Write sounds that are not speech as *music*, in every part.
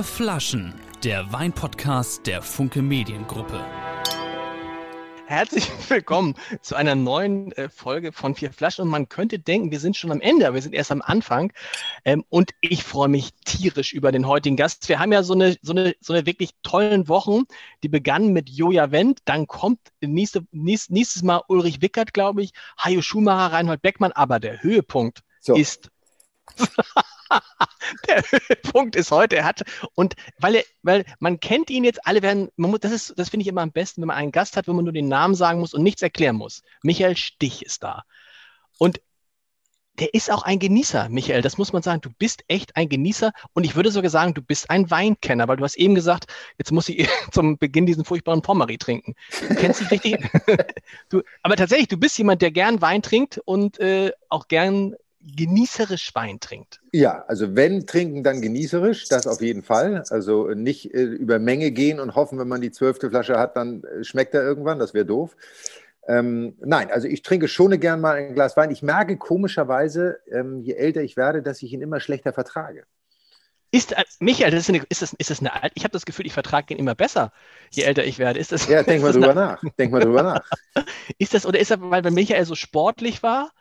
Vier Flaschen, der Weinpodcast der Funke Mediengruppe. Herzlich *laughs* willkommen zu einer neuen äh, Folge von Vier Flaschen. Und man könnte denken, wir sind schon am Ende, aber wir sind erst am Anfang. Ähm, und ich freue mich tierisch über den heutigen Gast. Wir haben ja so eine, so eine, so eine wirklich tollen Wochen. Die begannen mit Joja Wendt, dann kommt nächste, nächst, nächstes Mal Ulrich Wickert, glaube ich, Hajo Schumacher, Reinhold Beckmann. Aber der Höhepunkt so. ist *laughs* *laughs* der Punkt ist heute, er hat, und weil er, weil man kennt ihn jetzt, alle werden, man muss, das ist, das finde ich immer am besten, wenn man einen Gast hat, wo man nur den Namen sagen muss und nichts erklären muss. Michael Stich ist da. Und der ist auch ein Genießer, Michael, das muss man sagen. Du bist echt ein Genießer und ich würde sogar sagen, du bist ein Weinkenner, weil du hast eben gesagt, jetzt muss ich *laughs* zum Beginn diesen furchtbaren Pommery trinken. Du kennst dich richtig. *laughs* du, aber tatsächlich, du bist jemand, der gern Wein trinkt und äh, auch gern genießerisch Wein trinkt. Ja, also wenn trinken, dann genießerisch, das auf jeden Fall. Also nicht äh, über Menge gehen und hoffen, wenn man die zwölfte Flasche hat, dann äh, schmeckt er irgendwann, das wäre doof. Ähm, nein, also ich trinke schon gern mal ein Glas Wein. Ich merke komischerweise, ähm, je älter ich werde, dass ich ihn immer schlechter vertrage. Ist, äh, Michael, das ist, eine, ist, das, ist das eine Ich habe das Gefühl, ich vertrage ihn immer besser, je älter ich werde. Ist das, ja, denk mal *laughs* drüber nach. Denk mal drüber nach. *laughs* Ist das, oder ist das, weil bei Michael so sportlich war,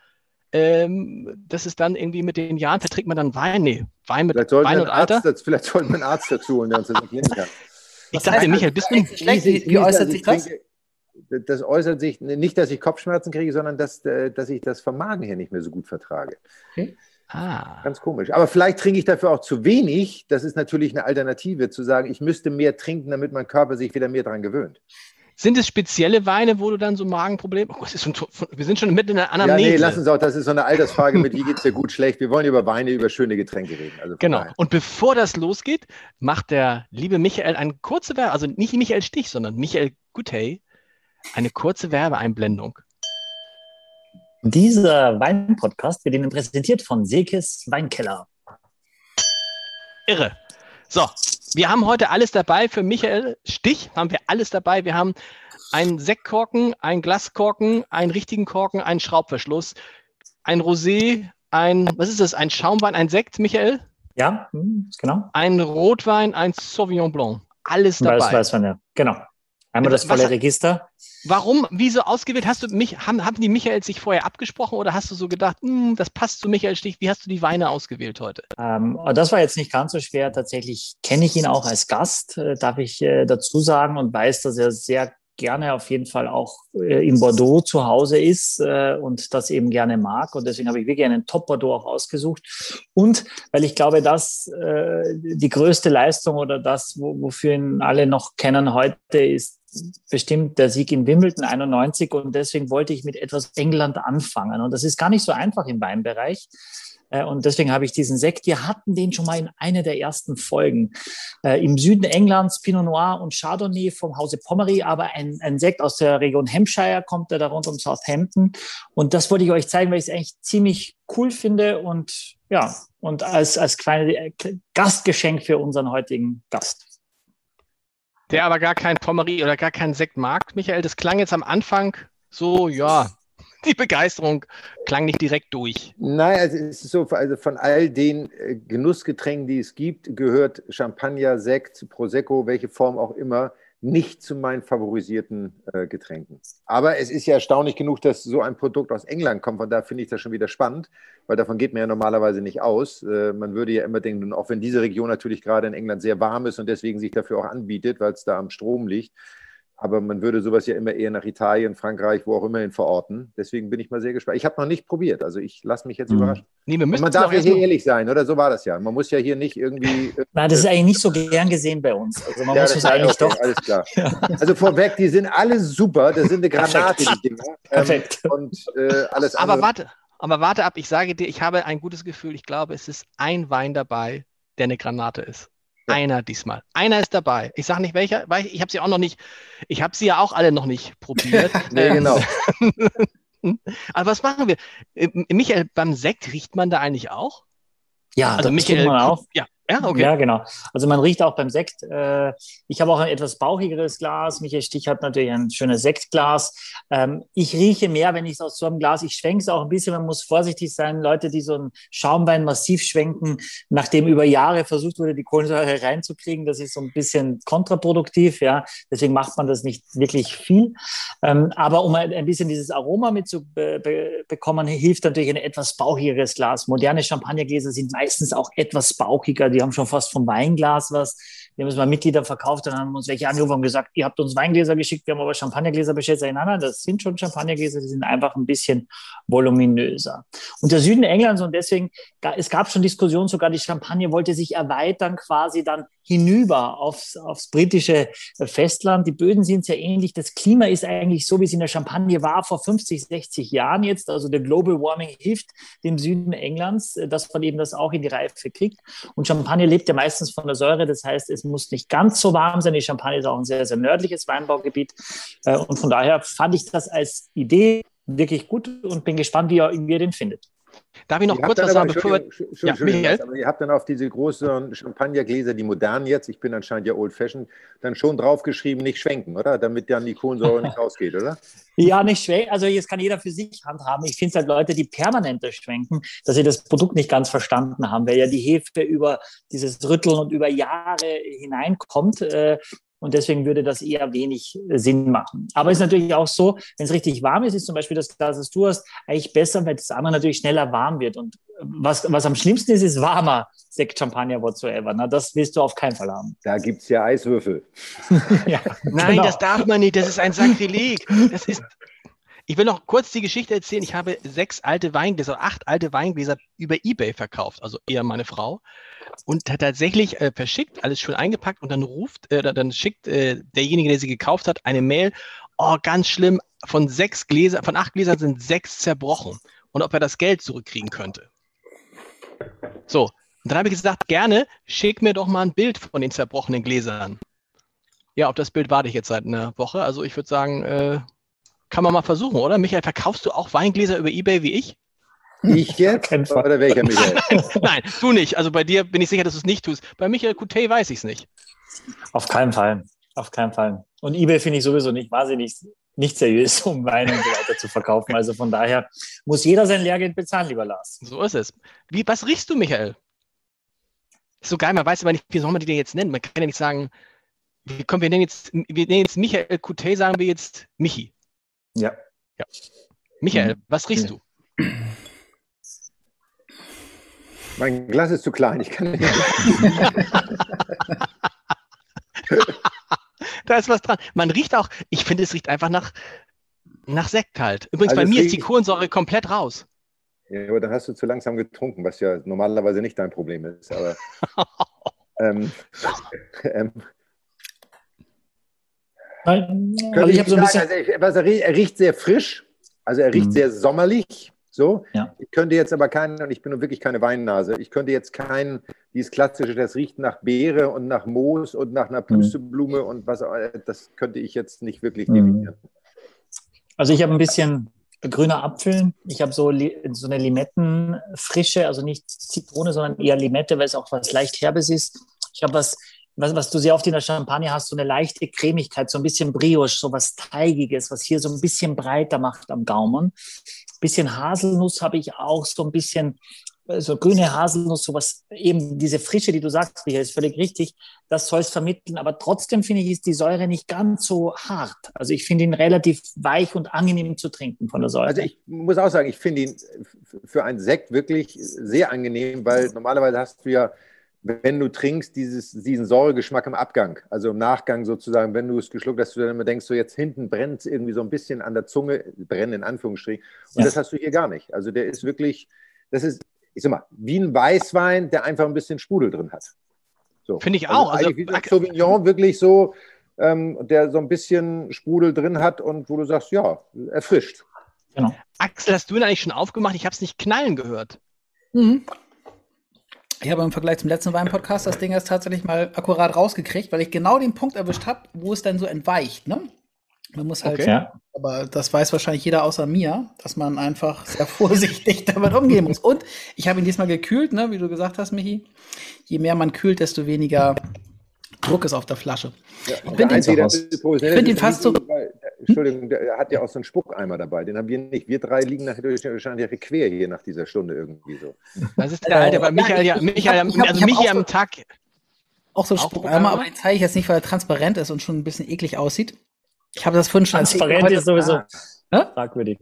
ähm, das ist dann irgendwie mit den Jahren, verträgt man dann Wein? Nee, Wein mit Wein und Alter. Arzt, vielleicht sollten wir einen Arzt dazu holen, der uns das erklären kann. *laughs* Ich dachte, Michael, bist du schlecht? Wie, wie äußert sich das? Das äußert sich nicht, dass ich Kopfschmerzen kriege, sondern dass, äh, dass ich das vom Magen her nicht mehr so gut vertrage. Okay. Ah. Ganz komisch. Aber vielleicht trinke ich dafür auch zu wenig. Das ist natürlich eine Alternative, zu sagen, ich müsste mehr trinken, damit mein Körper sich wieder mehr daran gewöhnt. Sind es spezielle Weine, wo du dann so Magenprobleme? Oh, schon, wir sind schon mitten in einer Anamnese. Ja, nee, lass uns auch, das ist so eine Altersfrage mit, wie geht es dir gut, schlecht. Wir wollen über Weine, über schöne Getränke reden. Also genau. Daher. Und bevor das losgeht, macht der liebe Michael eine kurze Werbe, also nicht Michael Stich, sondern Michael Gutey, eine kurze Werbeeinblendung. Dieser Weinpodcast wird Ihnen präsentiert von Sekes Weinkeller. Irre. So, wir haben heute alles dabei. Für Michael Stich haben wir alles dabei. Wir haben einen Sektkorken, einen Glaskorken, einen richtigen Korken, einen Schraubverschluss, ein Rosé, ein, was ist das, ein Schaumwein, ein Sekt, Michael? Ja, hm, genau. Ein Rotwein, ein Sauvignon Blanc. Alles dabei. Weiß, weiß man ja, genau. Einmal das volle Register. Warum, wieso ausgewählt? Hast du mich, haben, haben die Michael sich vorher abgesprochen oder hast du so gedacht, hm, das passt zu Michael Stich? Wie hast du die Weine ausgewählt heute? Ähm, das war jetzt nicht ganz so schwer. Tatsächlich kenne ich ihn auch als Gast, äh, darf ich äh, dazu sagen, und weiß, dass er sehr gerne auf jeden Fall auch äh, in Bordeaux zu Hause ist äh, und das eben gerne mag. Und deswegen habe ich wirklich einen Top-Bordeaux auch ausgesucht. Und weil ich glaube, dass äh, die größte Leistung oder das, wo, wofür ihn alle noch kennen heute, ist bestimmt der Sieg in Wimbledon 91 und deswegen wollte ich mit etwas England anfangen. Und das ist gar nicht so einfach im Weinbereich. Äh, und deswegen habe ich diesen Sekt, wir hatten den schon mal in einer der ersten Folgen. Äh, Im Süden Englands Pinot Noir und Chardonnay vom Hause Pommery, aber ein, ein Sekt aus der Region Hampshire kommt, der da rund um Southampton. Und das wollte ich euch zeigen, weil ich es eigentlich ziemlich cool finde und ja, und als, als kleine äh, Gastgeschenk für unseren heutigen Gast. Der aber gar kein Pommery oder gar keinen Sekt mag, Michael. Das klang jetzt am Anfang so, ja, *laughs* die Begeisterung klang nicht direkt durch. Nein, also es ist so, also von all den äh, Genussgetränken, die es gibt, gehört Champagner, Sekt, Prosecco, welche Form auch immer, nicht zu meinen favorisierten äh, Getränken. Aber es ist ja erstaunlich genug, dass so ein Produkt aus England kommt. Von da finde ich das schon wieder spannend, weil davon geht man ja normalerweise nicht aus. Äh, man würde ja immer denken, auch wenn diese Region natürlich gerade in England sehr warm ist und deswegen sich dafür auch anbietet, weil es da am Strom liegt, aber man würde sowas ja immer eher nach Italien, Frankreich, wo auch immer hin verorten. Deswegen bin ich mal sehr gespannt. Ich habe noch nicht probiert, also ich lasse mich jetzt mhm. überraschen. Nee, wir man darf ja hier ehrlich sein, oder? So war das ja. Man muss ja hier nicht irgendwie. Nein, das ist eigentlich nicht so gern gesehen bei uns. Also man ja, muss es eigentlich okay, doch. Alles klar. *laughs* Also vorweg, die sind alle super. Das sind eine Granate, die Dinger. Perfekt. Ähm, und äh, alles andere. Aber warte, aber warte ab. Ich sage dir, ich habe ein gutes Gefühl. Ich glaube, es ist ein Wein dabei, der eine Granate ist. Einer diesmal. Einer ist dabei. Ich sage nicht welcher, weil ich, ich habe sie auch noch nicht, ich habe sie ja auch alle noch nicht probiert. *laughs* nee, genau. *laughs* Aber was machen wir? Äh, Michael, beim Sekt riecht man da eigentlich auch? Ja, also Michael, auch. Ja, Ja, okay. Ja, genau. Also man riecht auch beim Sekt. Äh, ich habe auch ein etwas bauchigeres Glas. Michael Stich hat natürlich ein schönes Sektglas. Ähm, ich rieche mehr, wenn ich es aus so einem Glas, ich schwenke es auch ein bisschen, man muss vorsichtig sein. Leute, die so ein Schaumwein massiv schwenken, nachdem über Jahre versucht wurde, die Kohlensäure reinzukriegen, das ist so ein bisschen kontraproduktiv. Ja, deswegen macht man das nicht wirklich viel. Ähm, aber um ein bisschen dieses Aroma mitzubekommen, hilft natürlich ein etwas bauchigeres Glas. Moderne Champagnergläser sind meistens auch etwas bauchiger. Die die haben schon fast vom Weinglas was. Wir haben es mal Mitglieder verkauft und haben uns welche angerufen und gesagt, ihr habt uns Weingläser geschickt, wir haben aber Champagnergläser bestellt. Nein, nein, das sind schon Champagnergläser, die sind einfach ein bisschen voluminöser. Und der Süden Englands und deswegen, es gab schon Diskussionen, sogar die Champagne wollte sich erweitern quasi dann hinüber aufs, aufs britische Festland. Die Böden sind sehr ähnlich. Das Klima ist eigentlich so, wie es in der Champagne war vor 50, 60 Jahren jetzt. Also der Global Warming hilft dem Süden Englands, dass man eben das auch in die Reife kriegt. Und Champagne lebt ja meistens von der Säure. Das heißt, es muss nicht ganz so warm sein. Die Champagne ist auch ein sehr, sehr nördliches Weinbaugebiet. Äh, und von daher fand ich das als Idee wirklich gut und bin gespannt, wie ihr den findet. Darf ich noch ihr kurz was sagen, bevor wir. Ja, Michael? Ihr habt dann auf diese großen Champagnergläser, die modernen jetzt, ich bin anscheinend ja old fashioned, dann schon draufgeschrieben, nicht schwenken, oder? Damit dann die Kohlensäure nicht rausgeht, oder? Ja, nicht schwenken. Also, jetzt kann jeder für sich handhaben. Ich finde es halt Leute, die permanent schwenken, dass sie das Produkt nicht ganz verstanden haben, weil ja die Hefe über dieses Rütteln und über Jahre hineinkommt. Äh, und deswegen würde das eher wenig äh, Sinn machen. Aber es ist natürlich auch so, wenn es richtig warm ist, ist zum Beispiel das Glas, das du hast, eigentlich besser, weil das andere natürlich schneller warm wird. Und äh, was, was am schlimmsten ist, ist warmer Sekt, Champagner, whatsoever. Na, das willst du auf keinen Fall haben. Da gibt es ja Eiswürfel. *laughs* ja, Nein, genau. das darf man nicht. Das ist ein Sakrileg. Das ist, ich will noch kurz die Geschichte erzählen. Ich habe sechs alte Weingläser, acht alte Weingläser über Ebay verkauft, also eher meine Frau und hat tatsächlich äh, verschickt, alles schön eingepackt und dann ruft, äh, dann schickt äh, derjenige, der sie gekauft hat, eine Mail, oh, ganz schlimm, von sechs Gläsern, von acht Gläsern sind sechs zerbrochen und ob er das Geld zurückkriegen könnte. So, und dann habe ich gesagt, gerne, schick mir doch mal ein Bild von den zerbrochenen Gläsern. Ja, auf das Bild warte ich jetzt seit einer Woche. Also ich würde sagen, äh, kann man mal versuchen, oder? Michael, verkaufst du auch Weingläser über Ebay wie ich? Ich jetzt? Oder welcher *laughs* Michael? Nein, du nicht. Also bei dir bin ich sicher, dass du es nicht tust. Bei Michael Coutet weiß ich es nicht. Auf keinen Fall. Auf keinen Fall. Und eBay finde ich sowieso nicht wahnsinnig nicht seriös, *laughs* um Wein und so weiter zu verkaufen. Also von daher muss jeder sein Lehrgeld bezahlen, lieber Lars. So ist es. Wie, was riechst du, Michael? Ist so geil, man weiß aber nicht, wie soll man die denn jetzt nennen? Man kann ja nicht sagen, wie, komm, wir nennen jetzt, wir nennen jetzt Michael Coutet, sagen wir jetzt Michi. Ja. ja. Michael, was riechst du? Mein Glas ist zu klein, ich kann nicht. *laughs* *laughs* da ist was dran. Man riecht auch, ich finde, es riecht einfach nach, nach Sekt halt. Übrigens, also bei mir ist die Kohlensäure komplett raus. Ja, aber dann hast du zu langsam getrunken, was ja normalerweise nicht dein Problem ist. Aber, *laughs* ähm, ähm, also ich ein bisschen. Also, er riecht sehr frisch, also er riecht mhm. sehr sommerlich. So, ja. ich könnte jetzt aber keinen, und ich bin wirklich keine Weinnase, ich könnte jetzt kein, dieses klassische, das riecht nach Beere und nach Moos und nach einer mhm. Pusteblume mhm. und was, das könnte ich jetzt nicht wirklich mhm. definieren. Also ich habe ein bisschen grüner Apfel, ich habe so, so eine Limettenfrische, also nicht Zitrone, sondern eher Limette, weil es auch was leicht Herbes ist. Ich habe was was, was du sehr oft in der Champagne hast, so eine leichte Cremigkeit, so ein bisschen Brioche, so was Teigiges, was hier so ein bisschen breiter macht am Gaumen. Bisschen Haselnuss habe ich auch, so ein bisschen so grüne Haselnuss, sowas, eben diese Frische, die du sagst, Michael, ist völlig richtig, das soll es vermitteln, aber trotzdem finde ich, ist die Säure nicht ganz so hart. Also ich finde ihn relativ weich und angenehm zu trinken von der Säure. Also ich muss auch sagen, ich finde ihn für einen Sekt wirklich sehr angenehm, weil normalerweise hast du ja wenn du trinkst, dieses, diesen Säuregeschmack im Abgang, also im Nachgang sozusagen, wenn du es geschluckt hast, du dann immer denkst, so jetzt hinten brennt es irgendwie so ein bisschen an der Zunge, brennen in Anführungsstrichen. Und ja. das hast du hier gar nicht. Also der ist wirklich, das ist, ich sag mal, wie ein Weißwein, der einfach ein bisschen Sprudel drin hat. So. Finde ich auch. Also, also wie ein Sauvignon wirklich so, ähm, der so ein bisschen Sprudel drin hat und wo du sagst, ja, erfrischt. Genau. Axel, hast du ihn eigentlich schon aufgemacht? Ich habe es nicht knallen gehört. Mhm. Ich habe im Vergleich zum letzten Wein-Podcast das Ding erst tatsächlich mal akkurat rausgekriegt, weil ich genau den Punkt erwischt habe, wo es dann so entweicht. Ne? Man muss halt, Okay. Ja. aber das weiß wahrscheinlich jeder außer mir, dass man einfach sehr *laughs* vorsichtig damit umgehen muss. Und ich habe ihn diesmal gekühlt, ne, wie du gesagt hast, Michi. Je mehr man kühlt, desto weniger Druck ist auf der Flasche. Ja, Ich der ihn so Ich find fast so- Entschuldigung, der hat ja auch so einen Spuckeimer dabei. Den haben wir nicht. Wir drei liegen nachher durch- wahrscheinlich quer hier nach dieser Stunde irgendwie so. Das ist der alte, aber Michael, ja, ich- ich Michael, hab- ich hab- also ich hab Michi auch so- am Tag. Auch so ein Spuckeimer, aber den zeige ich jetzt nicht, weil er transparent ist und schon ein bisschen eklig aussieht. Ich habe das vorhin schon Transparent ist sowieso Ah. Fragwürdig.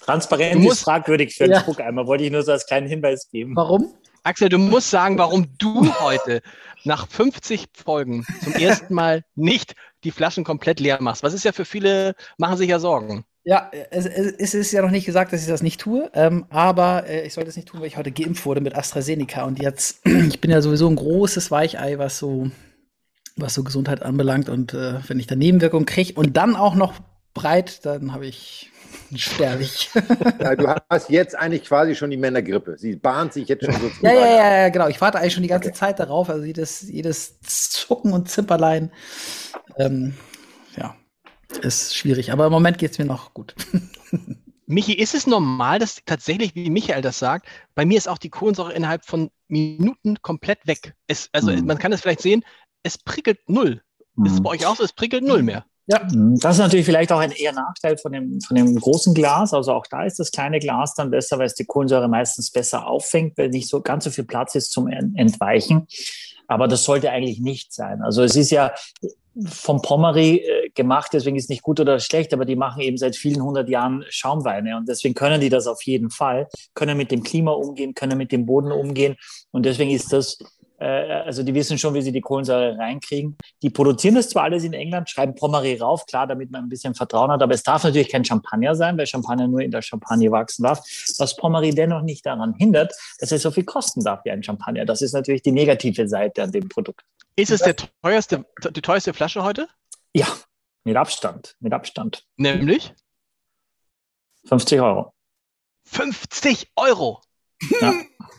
Transparent Du musst- ist fragwürdig für einen Ja. Spuckeimer, wollte ich nur so als kleinen Hinweis geben. Warum? Axel, du musst sagen, warum du heute nach 50 Folgen zum ersten Mal nicht die Flaschen komplett leer machst. Was ist ja für viele, machen sich ja Sorgen. Ja, es, es, ist ja noch nicht gesagt, dass ich das nicht tue, ähm, aber äh, ich sollte es nicht tun, weil ich heute geimpft wurde mit AstraZeneca und jetzt, *clears throat* ich bin ja sowieso ein großes Weichei, was so, was so Gesundheit anbelangt und äh, wenn ich da Nebenwirkungen kriege und dann auch noch breit, dann habe ich sterbe *laughs* Ja, du hast jetzt eigentlich quasi schon die Männergrippe. Sie bahnt sich jetzt schon so zu. ja, ja, ja, ja, genau. Ich warte eigentlich schon die ganze Okay. Zeit darauf, also jedes, jedes Zucken und Zipperlein, ähm, ja, ist schwierig, aber im Moment geht es mir noch gut. *laughs* Michi, ist es normal, dass tatsächlich, wie Michael das sagt, bei mir ist auch die Kohlensäure innerhalb von Minuten komplett weg. Es, also Mhm. man kann es vielleicht sehen, es prickelt null. Ist es Mhm. bei euch auch so? Es prickelt null mehr. Ja, Das ist natürlich vielleicht auch ein eher Nachteil von dem, von dem großen Glas. Also auch da ist das kleine Glas dann besser, weil es die Kohlensäure meistens besser auffängt, weil nicht so ganz so viel Platz ist zum En- Entweichen. Aber das sollte eigentlich nicht sein. Also es ist ja vom Pommery äh, gemacht, deswegen ist es nicht gut oder schlecht, aber die machen eben seit vielen hundert Jahren Schaumweine und deswegen können die das auf jeden Fall, können mit dem Klima umgehen, können mit dem Boden umgehen und deswegen ist das, also die wissen schon, wie sie die Kohlensäure reinkriegen. Die produzieren das zwar alles in England, schreiben Pommery rauf, klar, damit man ein bisschen Vertrauen hat, aber es darf natürlich kein Champagner sein, weil Champagner nur in der Champagne wachsen darf. Was Pommery dennoch nicht daran hindert, dass es so viel kosten darf wie ein Champagner. Das ist natürlich die negative Seite an dem Produkt. Ist es der teuerste, die teuerste Flasche heute? Ja, mit Abstand, mit Abstand. Nämlich 50 Euro. 50 Euro. Ja, *laughs*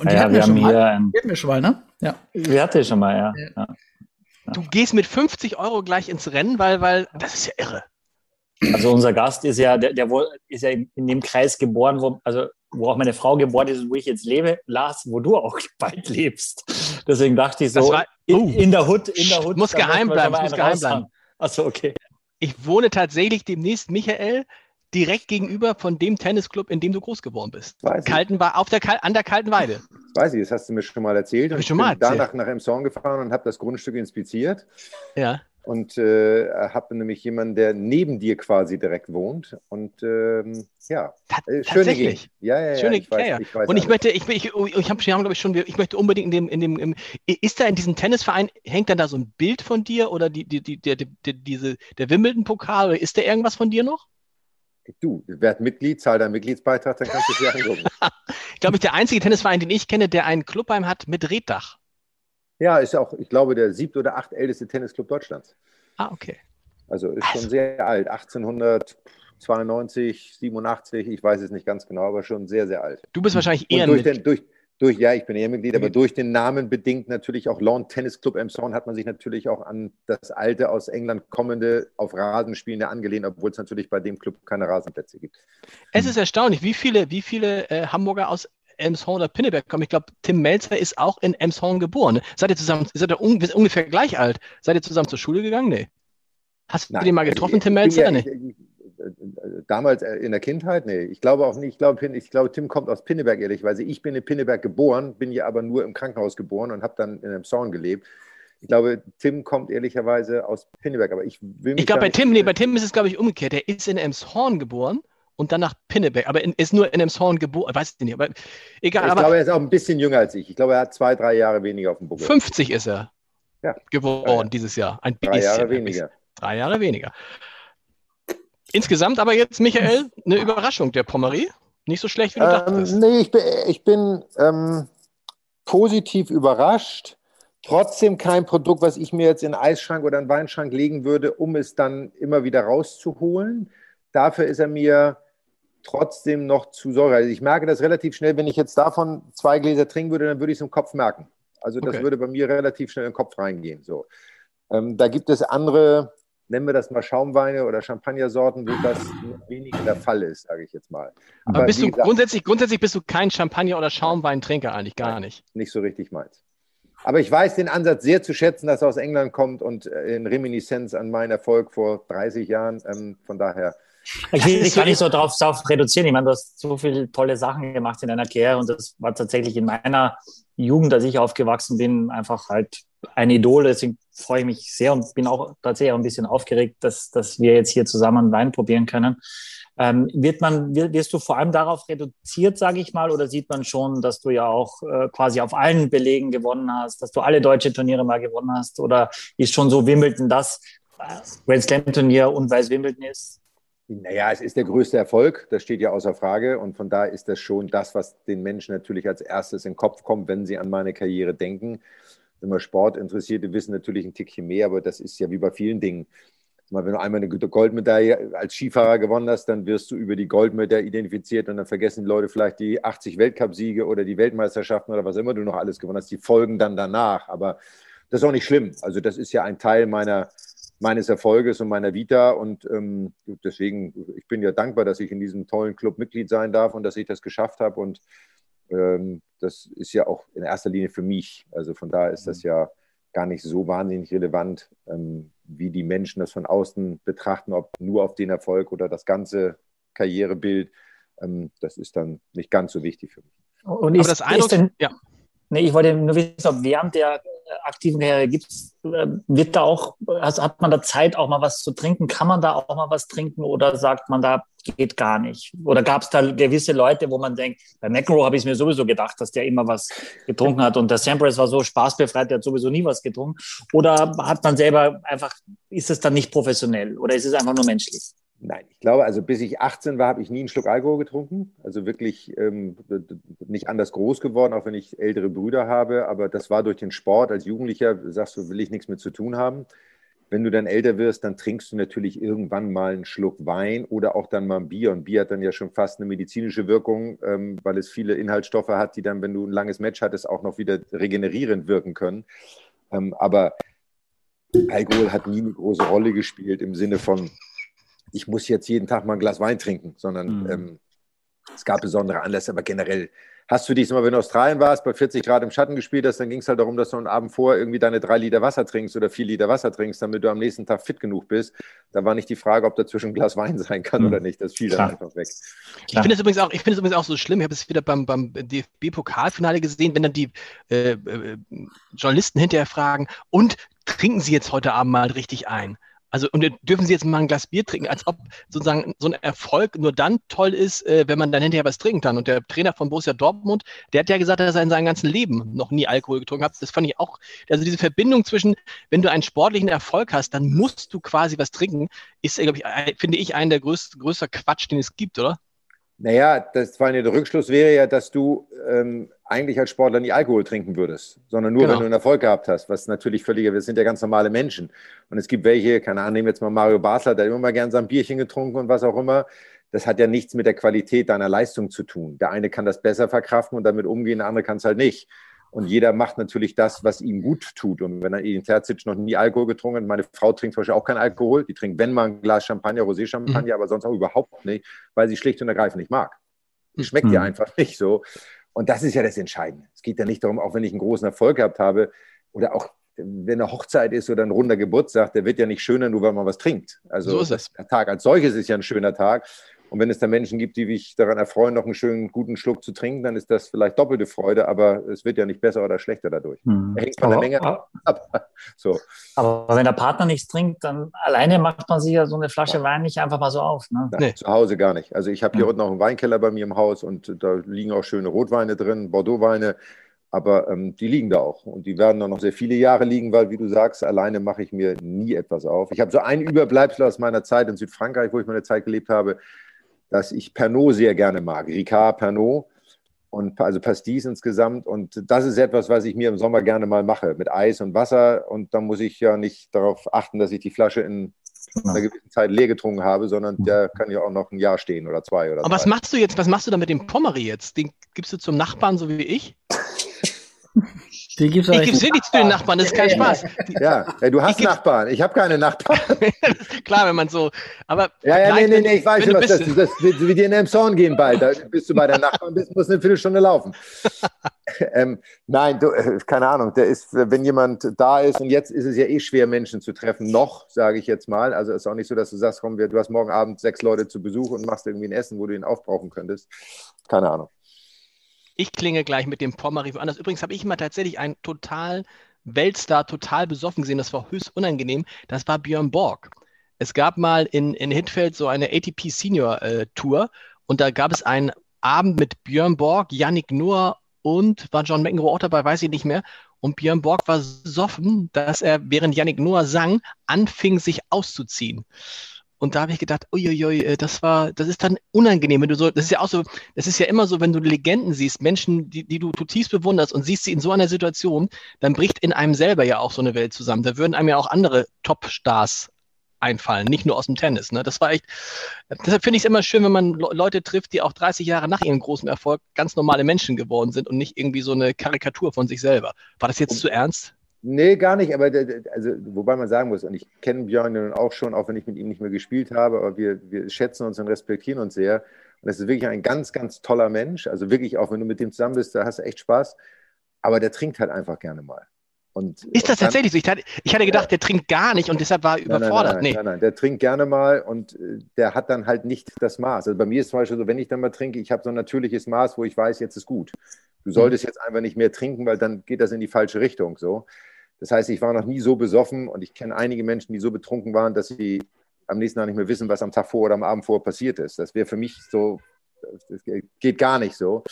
und ja, die ja hatten wir wir schon haben mal. hier, ein, Die hatten wir schon mal, ne? Ja. wir hatten schon mal, ja. Ja. ja. Du gehst mit 50 Euro gleich ins Rennen, weil, weil das ist ja irre. Also unser Gast ist ja, der, der wohl- ist ja in, in dem Kreis geboren, wo, also wo auch meine Frau geboren ist und wo ich jetzt lebe, Lars, wo du auch *laughs* bald lebst. Deswegen dachte ich so, war- in, Oh. in der Hut, in der Hut. Muss geheim bleiben, muss geheim bleiben. Achso, okay. Ich wohne tatsächlich demnächst, Michael, direkt gegenüber von dem Tennisclub, in dem du groß geworden bist. Weiß Kalten, auf der, Kal- an der Kalten Weide. weiß ich, das hast du mir schon mal erzählt. Hab ich schon mal bin erzählt. danach nach Emshorn gefahren und habe das Grundstück inspiziert. Ja. Und äh, habe nämlich jemanden, der neben dir quasi direkt wohnt. Und ähm, ja, Ta äh, schöne tatsächlich. Gegend. Ja, ja, ja. Schöne ich weiß, ja, ja. ich weiß Und ich alles. möchte, ich, ich, ich habe glaube ich, schon, ich möchte unbedingt in dem, in dem, im, ist da in diesem Tennisverein, hängt dann da so ein Bild von dir oder die, die, die, der, der, diese, der Wimbledon-Pokal oder ist da irgendwas von dir noch? Du, werd Mitglied, zahl deinen Mitgliedsbeitrag, dann kannst du es dir angucken. *laughs* Ich glaube, ich der einzige Tennisverein, den ich kenne, der einen Clubheim hat mit Reddach. Ja, ist auch, ich glaube, der siebte oder acht älteste Tennisclub Deutschlands. Ah, okay. Also ist Also- schon sehr alt. 1892, 87, ich weiß es nicht ganz genau, aber schon sehr, sehr alt. Du bist wahrscheinlich eher durch den, durch, durch, ja, ich bin Ehrenmitglied, aber Mhm. durch den Namen bedingt natürlich auch Lawn Tennis Club Emshorn hat man sich natürlich auch an das alte aus England kommende auf Rasen spielende angelehnt, obwohl es natürlich bei dem Club keine Rasenplätze gibt. Es ist erstaunlich, wie viele, wie viele äh, Hamburger aus Elmshorn oder Pinneberg kommen. Ich glaube, Tim Melzer ist auch in Elmshorn geboren. Seid ihr zusammen, seid ihr un ungefähr gleich alt? Seid ihr zusammen zur Schule gegangen? Nee. Hast du den mal getroffen, Tim ich Melzer? ja- Nee. Damals äh, in der Kindheit, nee. Ich glaube auch nicht, ich glaube, ich glaube, Tim kommt aus Pinneberg, ehrlicherweise. Ich bin in Pinneberg geboren, bin hier aber nur im Krankenhaus geboren und habe dann in einem Zorn gelebt. Ich glaube, Tim kommt ehrlicherweise aus Pinneberg, aber ich will mich Ich glaube, bei Tim, nee, bei Tim ist es, glaube ich, umgekehrt. Der ist in Elmshorn geboren und dann nach Pinneberg, aber in, ist nur in Elmshorn geboren. Weiß ich nicht, aber egal. Ich aber glaube, er ist auch ein bisschen jünger als ich. Ich glaube, er hat zwei, drei Jahre weniger auf dem Buckel. 50 ist er Ja. geworden Ja, ja. dieses Jahr. Ein drei bisschen. Jahre ein bisschen. weniger. Drei Jahre weniger. Insgesamt aber jetzt, Michael, eine Überraschung der Pommery. Nicht so schlecht, wie du Ähm, dachtest. nee, ich bin, ich bin ähm, positiv überrascht. Trotzdem kein Produkt, was ich mir jetzt in einen Eisschrank oder einen Weinschrank legen würde, um es dann immer wieder rauszuholen. Dafür ist er mir trotzdem noch zu säurehaltig. Also ich merke das relativ schnell, wenn ich jetzt davon zwei Gläser trinken würde, dann würde ich es im Kopf merken. Also das Okay. würde bei mir relativ schnell in den Kopf reingehen. So. Ähm, da gibt es andere nennen wir das mal Schaumweine oder Champagnersorten, wo das weniger der Fall ist, sage ich jetzt mal. Aber, Aber bist du gesagt, grundsätzlich, grundsätzlich bist du kein Champagner- oder Schaumweintrinker eigentlich gar nicht. Nicht so richtig meins. Aber ich weiß den Ansatz sehr zu schätzen, dass er aus England kommt und in Reminiszenz an meinen Erfolg vor 30 Jahren. Ähm, von daher. Ich will dich gar nicht so drauf, drauf reduzieren. Ich meine, du hast so viele tolle Sachen gemacht in deiner Karriere und das war tatsächlich in meiner Jugend, als ich aufgewachsen bin, einfach halt ein Idol. Deswegen freue ich mich sehr und bin auch tatsächlich auch ein bisschen aufgeregt, dass, dass wir jetzt hier zusammen Wein probieren können. Ähm, wird man, wirst du vor allem darauf reduziert, sage ich mal, oder sieht man schon, dass du ja auch äh, quasi auf allen Belegen gewonnen hast, dass du alle deutsche Turniere mal gewonnen hast? Oder ist schon so Wimbledon das äh, Grand Slam Turnier und weil es Wimbledon ist? Naja, es ist der größte Erfolg, das steht ja außer Frage. Und von da ist das schon das, was den Menschen natürlich als erstes in den Kopf kommt, wenn sie an meine Karriere denken. Immer Sportinteressierte wissen natürlich ein Tickchen mehr, aber das ist ja wie bei vielen Dingen. Wenn du einmal eine Goldmedaille als Skifahrer gewonnen hast, dann wirst du über die Goldmedaille identifiziert und dann vergessen die Leute vielleicht die 80 Weltcupsiege oder die Weltmeisterschaften oder was immer du noch alles gewonnen hast. Die folgen dann danach. Aber das ist auch nicht schlimm. Also das ist ja ein Teil meiner, meines Erfolges und meiner Vita. Und ähm, deswegen, ich bin ja dankbar, dass ich in diesem tollen Club Mitglied sein darf und dass ich das geschafft habe. Und ähm, das ist ja auch in erster Linie für mich. Also von daher ist das mhm. ja gar nicht so wahnsinnig relevant, ähm, wie die Menschen das von außen betrachten, ob nur auf den Erfolg oder das ganze Karrierebild. Ähm, das ist dann nicht ganz so wichtig für mich. Und ist, das Eindruck, ist denn, ja. Nee, ich wollte nur wissen, ob während der aktiven Karriere gibt's, äh, wird da auch, also hat man da Zeit, auch mal was zu trinken? Kann man da auch mal was trinken oder sagt man, da geht gar nicht? Oder gab es da gewisse Leute, wo man denkt, bei McEnroe habe ich mir sowieso gedacht, dass der immer was getrunken hat und der Sampras war so spaßbefreit, der hat sowieso nie was getrunken? Oder hat man selber einfach, ist es dann nicht professionell oder ist es einfach nur menschlich? Nein, ich glaube, also bis ich 18 war, habe ich nie einen Schluck Alkohol getrunken. Also wirklich ähm, nicht anders groß geworden, auch wenn ich ältere Brüder habe. Aber das war durch den Sport. Als Jugendlicher sagst du, will ich nichts mit zu tun haben. Wenn du dann älter wirst, dann trinkst du natürlich irgendwann mal einen Schluck Wein oder auch dann mal ein Bier. Und Bier hat dann ja schon fast eine medizinische Wirkung, ähm, weil es viele Inhaltsstoffe hat, die dann, wenn du ein langes Match hattest, auch noch wieder regenerierend wirken können. Ähm, aber Alkohol hat nie eine große Rolle gespielt im Sinne von, ich muss jetzt jeden Tag mal ein Glas Wein trinken, sondern mhm. ähm, es gab besondere Anlässe, aber generell hast du dich mal, wenn du in Australien warst, bei 40 Grad im Schatten gespielt hast, dann ging es halt darum, dass du einen Abend vor irgendwie deine drei Liter Wasser trinkst oder vier Liter Wasser trinkst, damit du am nächsten Tag fit genug bist. Da war nicht die Frage, ob dazwischen ein Glas Wein sein kann mhm. oder nicht. Das fiel dann einfach weg. Ich finde es übrigens auch, übrigens auch so schlimm. Ich habe es wieder beim, beim DFB-Pokalfinale gesehen, wenn dann die äh, äh, Journalisten hinterher fragen, und trinken Sie jetzt heute Abend mal richtig ein? Also, und dürfen Sie jetzt mal ein Glas Bier trinken, als ob sozusagen so ein Erfolg nur dann toll ist, äh, wenn man dann hinterher was trinken kann. Und der Trainer von Borussia Dortmund, der hat ja gesagt, dass er in seinem ganzen Leben noch nie Alkohol getrunken hat. Das fand ich auch, also diese Verbindung zwischen, wenn du einen sportlichen Erfolg hast, dann musst du quasi was trinken, ist, glaube ich, finde ich, einen der größten, größter Quatsch, den es gibt, oder? Naja, das war der Rückschluss wäre ja, dass du ähm, eigentlich als Sportler nie Alkohol trinken würdest, sondern nur, genau. wenn du einen Erfolg gehabt hast, was natürlich völlig, wir sind ja ganz normale Menschen. Und es gibt welche, keine Ahnung, nehmen jetzt mal Mario Basler, der hat immer mal gern sein Bierchen getrunken und was auch immer. Das hat ja nichts mit der Qualität deiner Leistung zu tun. Der eine kann das besser verkraften und damit umgehen, der andere kann es halt nicht. Und jeder macht natürlich das, was ihm gut tut. Und wenn er Edin Terzic noch nie Alkohol getrunken hat, meine Frau trinkt zum Beispiel auch keinen Alkohol. Die trinkt, wenn mal ein Glas Champagner, Rosé-Champagner, mhm. aber sonst auch überhaupt nicht, weil sie schlicht und ergreifend nicht mag. Die schmeckt mhm. ihr einfach nicht so. Und das ist ja das Entscheidende. Es geht ja nicht darum, auch wenn ich einen großen Erfolg gehabt habe oder auch wenn eine Hochzeit ist oder ein runder Geburtstag, der wird ja nicht schöner, nur weil man was trinkt. Also so ist es. der Tag als solches ist ja ein schöner Tag. Und wenn es da Menschen gibt, die sich daran erfreuen, noch einen schönen, guten Schluck zu trinken, dann ist das vielleicht doppelte Freude, aber es wird ja nicht besser oder schlechter dadurch. Hm. Hängt von aber, der Menge ab. *laughs* So. Aber wenn der Partner nichts trinkt, dann alleine macht man sich ja so eine Flasche Wein nicht einfach mal so auf. Ne? Nein, nee. Zu Hause gar nicht. Also ich habe hier hm. unten noch einen Weinkeller bei mir im Haus und da liegen auch schöne Rotweine drin, Bordeauxweine. Aber ähm, die liegen da auch und die werden dann noch sehr viele Jahre liegen, weil, wie du sagst, alleine mache ich mir nie etwas auf. Ich habe so ein Überbleibsel aus meiner Zeit in Südfrankreich, wo ich meine Zeit gelebt habe dass ich Pernod sehr gerne mag. Ricard Pernod und also Pastis insgesamt. Und das ist etwas, was ich mir im Sommer gerne mal mache, mit Eis und Wasser. Und dann muss ich ja nicht darauf achten, dass ich die Flasche in einer gewissen Zeit leer getrunken habe, sondern der kann ja auch noch ein Jahr stehen oder zwei oder Aber drei. was machst du jetzt, was machst du da mit dem Pommery jetzt? Den gibst du zum Nachbarn, so wie ich? *laughs* Den gibt's ich gebe wirklich zu den Nachbarn, das ist kein Spaß. Ja, ja du hast ich Nachbarn. Ich habe keine Nachbarn. *laughs* Klar, wenn man so. Aber ja, ja, nee, nee, nee, ich weiß schon, was das ist. Das wird wie dir in den Zorn gehen bald. Da bist du bei der Nachbarn, bist, musst eine Viertelstunde laufen. *laughs* ähm, nein, du, äh, keine Ahnung. Der ist, wenn jemand da ist und jetzt ist es ja eh schwer, Menschen zu treffen, noch, sage ich jetzt mal. Also es ist auch nicht so, dass du sagst, komm, du hast morgen Abend sechs Leute zu Besuch und machst irgendwie ein Essen, wo du ihn aufbrauchen könntest. Keine Ahnung. Ich klinge gleich mit dem Pommery anders. Übrigens habe ich mal tatsächlich einen total Weltstar total besoffen gesehen. Das war höchst unangenehm. Das war Björn Borg. Es gab mal in, in Hitfeld so eine ATP Senior äh, Tour und da gab es einen Abend mit Björn Borg, Yannick Noah und war John McEnroe auch dabei, weiß ich nicht mehr. Und Björn Borg war so besoffen, dass er, während Yannick Noah sang, anfing, sich auszuziehen. Und da habe ich gedacht, uiuiui, äh, das war, das ist dann unangenehm, wenn du so, das ist ja auch so, das ist ja immer so, wenn du Legenden siehst, Menschen, die, die du zutiefst bewunderst und siehst sie in so einer Situation, dann bricht in einem selber ja auch so eine Welt zusammen. Da würden einem ja auch andere Top-Stars einfallen, nicht nur aus dem Tennis. Ne? Das war echt, deshalb finde ich es immer schön, wenn man Leute trifft, die auch 30 Jahre nach ihrem großen Erfolg ganz normale Menschen geworden sind und nicht irgendwie so eine Karikatur von sich selber. War das jetzt zu ernst? Nee, gar nicht, aber also, wobei man sagen muss, und ich kenne Björn nun auch schon, auch wenn ich mit ihm nicht mehr gespielt habe, aber wir, wir schätzen uns und respektieren uns sehr. Und es ist wirklich ein ganz, ganz toller Mensch. Also wirklich, auch wenn du mit dem zusammen bist, da hast du echt Spaß. Aber der trinkt halt einfach gerne mal. Und, ist das tatsächlich so? Ich hatte, ich hatte gedacht, der trinkt gar nicht und deshalb war er überfordert. Nein nein, nein, nein, nein, der trinkt gerne mal und äh, der hat dann halt nicht das Maß. Also bei mir ist zum Beispiel so, wenn ich dann mal trinke, ich habe so ein natürliches Maß, wo ich weiß, jetzt ist gut. Du solltest mhm. jetzt einfach nicht mehr trinken, weil dann geht das in die falsche Richtung. So. Das heißt, ich war noch nie so besoffen und ich kenne einige Menschen, die so betrunken waren, dass sie am nächsten Tag nicht mehr wissen, was am Tag vor oder am Abend vor passiert ist. Das wäre für mich so, das geht gar nicht so.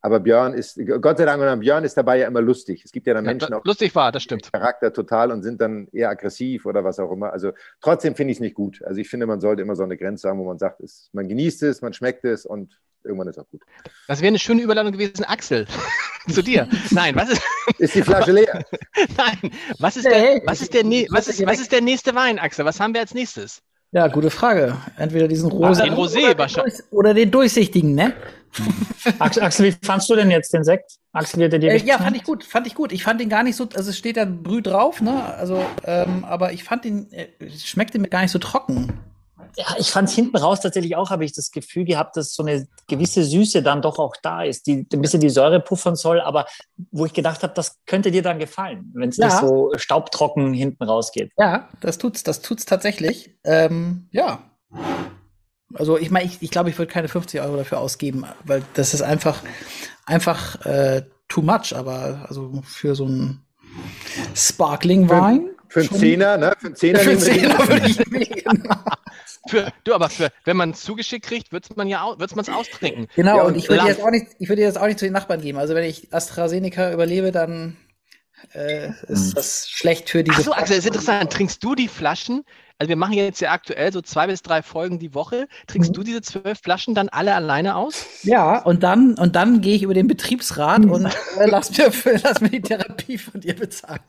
Aber Björn ist, Gott sei Dank, und Björn ist dabei ja immer lustig. Es gibt ja dann Menschen ja, auch. Lustig war, das stimmt. Charakter total und sind dann eher aggressiv oder was auch immer. Also trotzdem finde ich es nicht gut. Also ich finde, man sollte immer so eine Grenze haben, wo man sagt, es, man genießt es, man schmeckt es und irgendwann ist auch gut. Das wäre eine schöne Überladung gewesen, Axel. *laughs* zu dir. Nein, was ist. *laughs* Ist die Flasche leer? *laughs* Nein, was ist, der, was, ist der, was, ist, was ist der nächste Wein, Axel? Was haben wir als nächstes? Ja, gute Frage. Entweder diesen rosa den Rosé oder, den oder den durchsichtigen, ne? Axel, wie fandst du denn jetzt den Sekt? Axel, der dir äh, Ja, fand ich gut, fand ich gut. Ich fand den gar nicht so, also es steht da Brüh drauf, ne? Also, ähm, aber ich fand den, äh, schmeckte mir gar nicht so trocken ja, ich fand hinten raus tatsächlich auch, habe ich das Gefühl gehabt, dass so eine gewisse Süße dann doch auch da ist, die ein bisschen die Säure puffern soll, aber wo ich gedacht habe, das könnte dir dann gefallen, wenn es ja. nicht so staubtrocken hinten rausgeht. Ja, das tut's, das tut's tatsächlich. Ähm, ja. Also ich meine, ich, ich glaube, ich würde keine 50 Euro dafür ausgeben, weil das ist einfach, einfach äh, too much, aber also für so ein Sparkling Wein. Für, einen Zehner, ne? Für einen Zehner, *laughs* für einen Zehner würde ich nehmen. *laughs* Für, du, aber für, wenn man es zugeschickt kriegt, wird man ja wird's man's austrinken. Genau, ja, und, und ich würde jetzt auch nicht, ich würde jetzt auch nicht zu den Nachbarn geben. Also wenn ich AstraZeneca überlebe, dann äh, ist hm. das schlecht für diese. Achso, Axel, das ist interessant. Trinkst du die Flaschen? Also wir machen jetzt ja aktuell so zwei bis drei Folgen die Woche. Trinkst mhm. du diese zwölf Flaschen dann alle alleine aus? Ja, und dann und dann gehe ich über den Betriebsrat mhm. und äh, lass, mir, lass mir die Therapie von dir bezahlen. *laughs*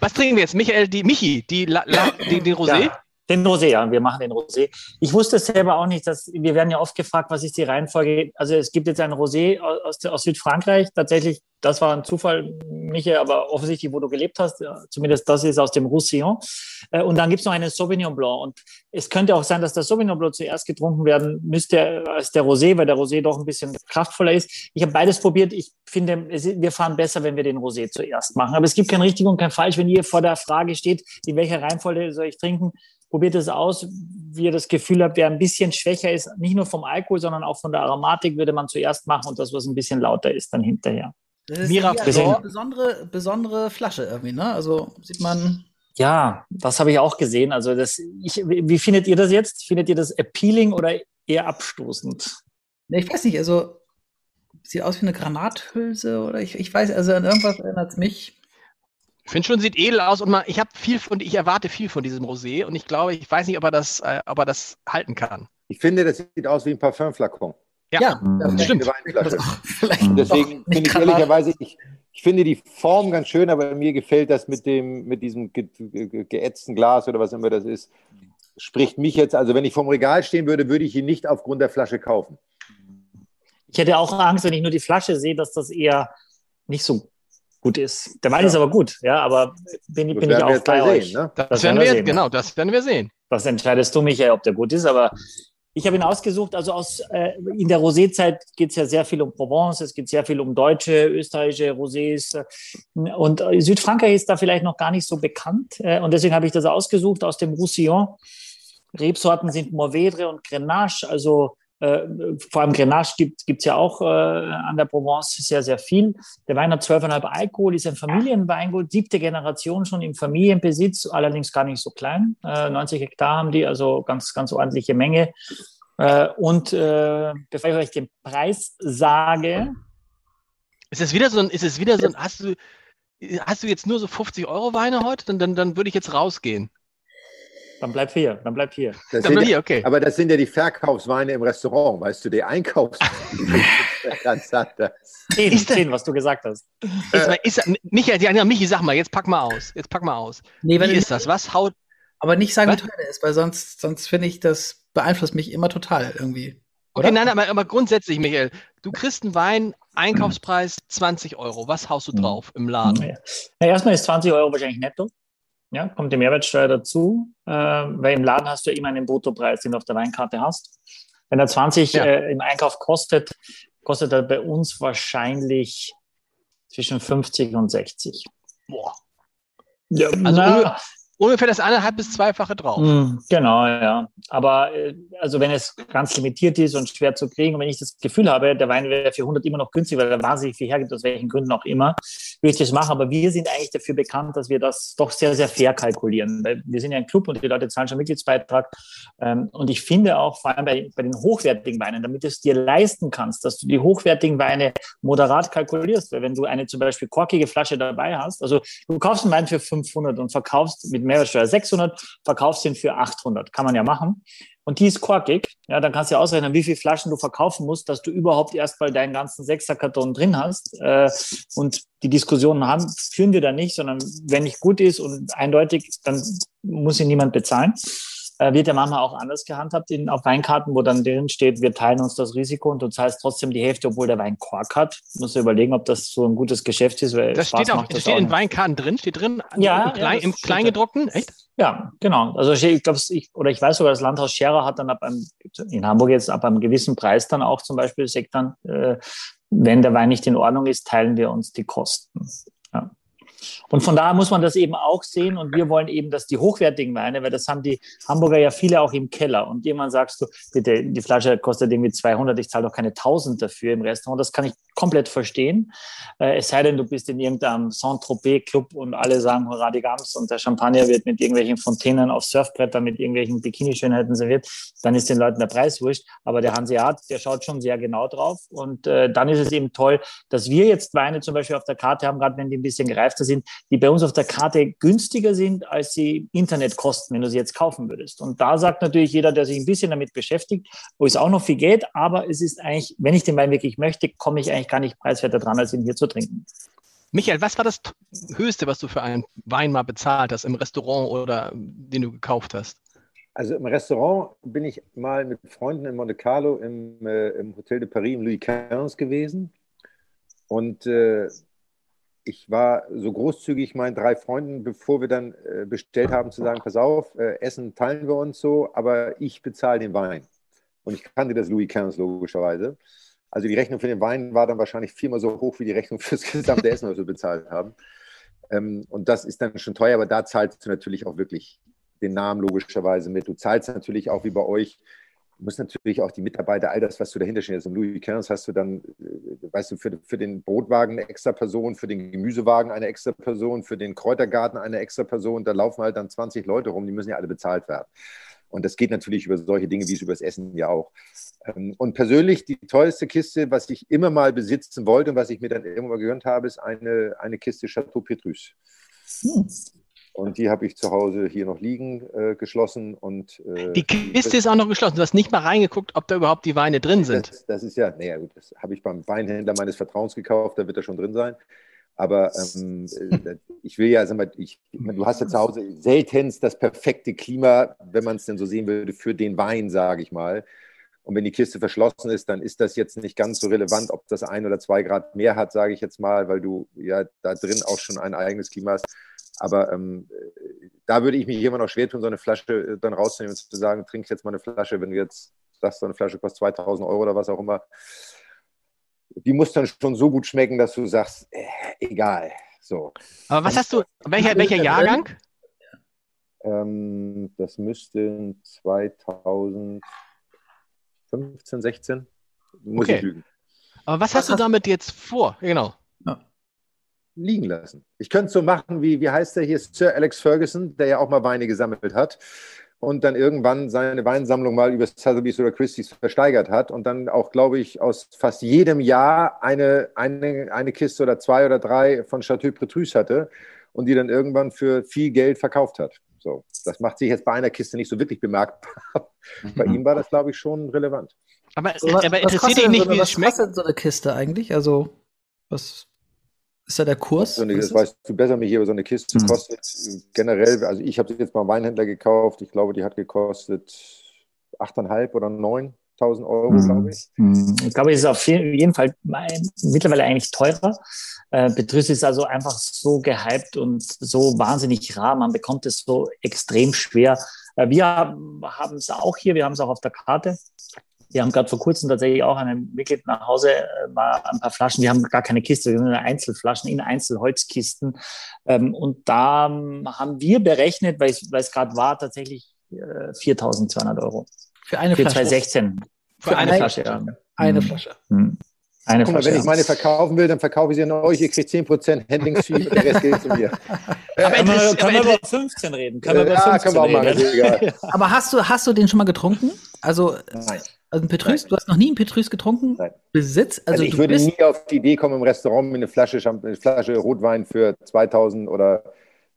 Was trinken wir jetzt? Michael, die Michi, die, La, La, die, die Rosé? Ja. Den Rosé, ja, wir machen den Rosé. Ich wusste selber auch nicht, dass wir werden ja oft gefragt, was ist die Reihenfolge. Also es gibt jetzt einen Rosé aus, aus Südfrankreich. Tatsächlich, das war ein Zufall, Michael, aber offensichtlich, wo du gelebt hast, zumindest das ist aus dem Roussillon. Äh, und dann gibt es noch einen Sauvignon Blanc. Und es könnte auch sein, dass der Sauvignon Blanc zuerst getrunken werden müsste als der Rosé, weil der Rosé doch ein bisschen kraftvoller ist. Ich habe beides probiert. Ich finde, wir fahren besser, wenn wir den Rosé zuerst machen. Aber es gibt kein richtig und kein falsch. Wenn ihr vor der Frage steht, in welcher Reihenfolge soll ich trinken, probiert es aus, wie ihr das Gefühl habt, wer ein bisschen schwächer ist, nicht nur vom Alkohol, sondern auch von der Aromatik, würde man zuerst machen und das, was ein bisschen lauter ist, dann hinterher. Das ist Mira, eine besondere, besondere Flasche irgendwie, ne? Also sieht man. Ja, das habe ich auch gesehen. Also das, ich, wie findet ihr das jetzt? Findet ihr das appealing oder eher abstoßend? Ich weiß nicht, also sieht aus wie eine Granathülse oder ich, ich weiß, also an irgendwas erinnert es mich. Ich finde schon, sieht edel aus und man, ich habe viel von, ich erwarte viel von diesem Rosé und ich glaube, ich weiß nicht, ob er das, äh, ob er das halten kann. Ich finde, das sieht aus wie ein Parfümflakon. Ja, ja das stimmt. Deswegen finde ich ehrlicherweise, ich, ich finde die Form ganz schön, aber mir gefällt das mit dem, mit diesem ge ge geätzten Glas oder was immer das ist. Spricht mich jetzt, also wenn ich vom Regal stehen würde, würde ich ihn nicht aufgrund der Flasche kaufen. Ich hätte auch Angst, wenn ich nur die Flasche sehe, dass das eher nicht so gut ist. Der Wein ja. ist aber gut, ja, aber bin, bin ich auch bei euch. Sehen, ne? Das, das, werden wir, sehen, genau, das werden wir sehen. Das entscheidest du, Michael, ob der gut ist, aber ich habe ihn ausgesucht, also aus, äh, in der Rosé-Zeit geht es ja sehr viel um Provence, es geht sehr viel um deutsche, österreichische Rosés äh, und äh, Südfrankreich ist da vielleicht noch gar nicht so bekannt äh, und deswegen habe ich das ausgesucht aus dem Roussillon. Rebsorten sind Mourvedre und Grenache, also äh, vor allem Grenache gibt es ja auch äh, an der Provence sehr, sehr viel. Der Wein hat 12,5 Alkohol, ist ein Familienweingut, siebte Generation schon im Familienbesitz, allerdings gar nicht so klein. Äh, 90 Hektar haben die, also ganz, ganz ordentliche Menge. Äh, und äh, bevor ich euch den Preis sage. Ist es wieder so ein, ist es wieder so ein, hast du, hast du jetzt nur so 50 Euro Weine heute? Dann, dann, dann würde ich jetzt rausgehen. Dann bleib hier, dann bleib hier. Das dann bleib hier, okay. Aber das sind ja die Verkaufsweine im Restaurant, weißt du, die Einkaufsweine. ganz anders. *laughs* Zehn, ist zehn, was du gesagt hast. Ist, ist, Michael, ja, Michi, sag mal, jetzt pack mal aus. Jetzt pack mal aus. Nee, wie ist das? Was haut. Aber nicht sagen, was? wie teuer der ist, weil sonst, sonst finde ich, das beeinflusst mich immer total irgendwie. Oder? Okay, nein, aber, aber grundsätzlich, Michael, du kriegst einen Wein, Einkaufspreis 20 Euro. Was haust du hm. drauf im Laden? Ja. Na, erstmal ist 20 Euro wahrscheinlich netto. Ja, kommt die Mehrwertsteuer dazu, äh, weil im Laden hast du ja immer einen Bruttopreis, den du auf der Weinkarte hast. Wenn er 20 ja. äh, im Einkauf kostet, kostet er bei uns wahrscheinlich zwischen 50 und 60. Boah. Ja, also na, ungefähr das eineinhalb bis zweifache drauf. Hm, genau, ja. Aber äh, also wenn es ganz limitiert ist und schwer zu kriegen und wenn ich das Gefühl habe, der Wein wäre für 100 immer noch günstig, weil er wahnsinnig viel hergibt, aus welchen Gründen auch immer, das machen. Aber wir sind eigentlich dafür bekannt, dass wir das doch sehr, sehr fair kalkulieren. Weil wir sind ja ein Club und die Leute zahlen schon Mitgliedsbeitrag. Ähm, und ich finde auch, vor allem bei, bei den hochwertigen Weinen, damit du es dir leisten kannst, dass du die hochwertigen Weine moderat kalkulierst. Weil wenn du eine zum Beispiel korkige Flasche dabei hast, also du kaufst einen Wein für 500 und verkaufst mit Mehrwertsteuer 600, verkaufst ihn für 800. Kann man ja machen. Und die ist korkig. Ja, dann kannst du ja ausrechnen, wie viele Flaschen du verkaufen musst, dass du überhaupt erstmal deinen ganzen Sechserkarton drin hast. Äh, und die Diskussionen haben, führen wir da nicht, sondern wenn nicht gut ist und eindeutig, dann muss ihn niemand bezahlen äh, wird ja manchmal auch anders gehandhabt in, auf Weinkarten, wo dann drin steht, wir teilen uns das Risiko und du zahlst trotzdem die Hälfte, obwohl der Wein Kork hat. Muss du überlegen, ob das so ein gutes Geschäft ist. Weil das Spaß steht auch, das steht auch in Weinkarten drin, steht drin, ja, im, Klein, ja, im Kleingedruckten, echt? Ja, genau. Also ich glaube, ich, oder ich weiß sogar, das Landhaus Scherer hat dann ab einem, in Hamburg jetzt ab einem gewissen Preis dann auch zum Beispiel sagt dann, äh, wenn der Wein nicht in Ordnung ist, teilen wir uns die Kosten. Und von daher muss man das eben auch sehen. Und wir wollen eben, dass die hochwertigen Weine, weil das haben die Hamburger ja viele auch im Keller. Und jemand sagst du, bitte, die Flasche kostet irgendwie 200, ich zahle doch keine 1000 dafür im Restaurant. Das kann ich komplett verstehen. Äh, es sei denn, du bist in irgendeinem Saint-Tropez-Club und alle sagen Hurra die Gams und der Champagner wird mit irgendwelchen Fontänen auf Surfbrettern mit irgendwelchen Bikini-Schönheiten serviert. Dann ist den Leuten der Preis wurscht. Aber der Hanseat, der schaut schon sehr genau drauf. Und äh, dann ist es eben toll, dass wir jetzt Weine zum Beispiel auf der Karte haben, gerade wenn die ein bisschen gereifter sind, die bei uns auf der Karte günstiger sind, als sie im Internet kosten, wenn du sie jetzt kaufen würdest. Und da sagt natürlich jeder, der sich ein bisschen damit beschäftigt, wo es auch noch viel geht, aber es ist eigentlich, wenn ich den Wein wirklich möchte, komme ich eigentlich gar nicht preiswerter dran, als ihn hier zu trinken. Michael, was war das Höchste, was du für einen Wein mal bezahlt hast im Restaurant oder den du gekauft hast? Also im Restaurant bin ich mal mit Freunden in Monte Carlo im, äh, im Hotel de Paris im Louis XV gewesen. Und äh, ich war so großzügig meinen drei Freunden, bevor wir dann äh, bestellt haben, zu sagen, pass auf, äh, Essen teilen wir uns so, aber ich bezahle den Wein. Und ich kannte das Louis XV logischerweise. Also die Rechnung für den Wein war dann wahrscheinlich viermal so hoch wie die Rechnung *laughs* fürs gesamte Essen, was wir bezahlt haben. Ähm, und das ist dann schon teuer, aber da zahlst du natürlich auch wirklich den Namen logischerweise mit. Du zahlst natürlich auch wie bei euch Du musst natürlich auch die Mitarbeiter, all das, was du dahinter stehst. Im Louis Kerns hast du dann, äh, weißt du, für, für den Brotwagen eine extra Person, für den Gemüsewagen eine extra Person, für den Kräutergarten eine extra Person. Da laufen halt dann 20 Leute rum, die müssen ja alle bezahlt werden. Und das geht natürlich über solche Dinge wie es über das Essen ja auch. Ähm, und persönlich die teuerste Kiste, was ich immer mal besitzen wollte und was ich mir dann irgendwann mal gegönnt habe, ist eine, eine Kiste Chateau Petrus. Hm. Und die habe ich zu Hause hier noch liegen, äh, geschlossen. Und, äh, die Kiste ist auch noch geschlossen. Du hast nicht mal reingeguckt, ob da überhaupt die Weine drin sind. Das, das ist ja, naja, gut, das habe ich beim Weinhändler meines Vertrauens gekauft, da wird er schon drin sein. Aber *laughs* ähm, äh, ich will ja, sag mal, ich, du hast ja zu Hause seltenst das perfekte Klima, wenn man es denn so sehen würde, für den Wein, sage ich mal. Und wenn die Kiste verschlossen ist, dann ist das jetzt nicht ganz so relevant, ob das ein oder zwei Grad mehr hat, sage ich jetzt mal, weil du ja da drin auch schon ein eigenes Klima hast. Aber ähm, da würde ich mich immer noch schwer tun, so eine Flasche äh, dann rauszunehmen und zu sagen, trink jetzt mal eine Flasche, wenn du jetzt sagst, so eine Flasche kostet 2000 Euro oder was auch immer. Die muss dann schon so gut schmecken, dass du sagst, äh, egal. So. Aber was hast du, welcher, welcher Jahrgang? Ähm, das müsste 2015, 16. Muss Okay. ich lügen. Aber was hast du damit jetzt vor? Genau. Liegen lassen. Ich könnte es so machen, wie, wie heißt der hier, Sir Alex Ferguson, der ja auch mal Weine gesammelt hat und dann irgendwann seine Weinsammlung mal über Sotheby's oder Christie's versteigert hat und dann auch, glaube ich, aus fast jedem Jahr eine, eine, eine Kiste oder zwei oder drei von Chateau Petrus hatte und die dann irgendwann für viel Geld verkauft hat. So, das macht sich jetzt bei einer Kiste nicht so wirklich bemerkbar. Bei ihm war das, glaube ich, schon relevant. Aber, was- aber was interessiert dich nicht, so, wie was es schmeckt? kostet so eine Kiste eigentlich? Also, was ist da der Kurs? So eine, das weißt du besser, mich aber so eine Kiste Hm. kostet äh, generell, also ich habe sie jetzt beim Weinhändler gekauft, ich glaube, die hat gekostet 8.500 oder 9.000 Euro, glaube ich. Hm. Ich glaube, es ist auf jeden Fall mittlerweile eigentlich teurer. Äh, Petrus ist also einfach so gehypt und so wahnsinnig rar. Man bekommt es so extrem schwer. Äh, wir haben es auch hier, wir haben es auch auf der Karte. Wir haben gerade vor kurzem tatsächlich auch einem Mitglied nach Hause äh, mal ein paar Flaschen. Wir haben gar keine Kiste, wir haben Einzelflaschen in Einzelholzkisten. Ähm, und da ähm, haben wir berechnet, weil es weil es gerade war, tatsächlich äh, 4.200 Euro. Für eine Für Flasche. 2016. Für Für eine eine- Flasche, ja. Eine Hm. Flasche. Hm. Eine Guck mal, Flasche. wenn ich meine verkaufen will, dann verkaufe ich sie an euch, ihr kriegt 10% Handlingsfee und *laughs* der Rest geht zu mir. Aber Können wir, können wir aber über 15 reden? Können wir über Ja, 15 können wir auch machen, reden? egal. Aber hast du, hast du den schon mal getrunken? Also, Nein. Also ein Petrus, du hast noch nie einen Petrus getrunken? Nein. Besitz? Also, Also ich du würde bist, nie auf die Idee kommen, im Restaurant mir eine Flasche, eine Flasche Rotwein für 2000 oder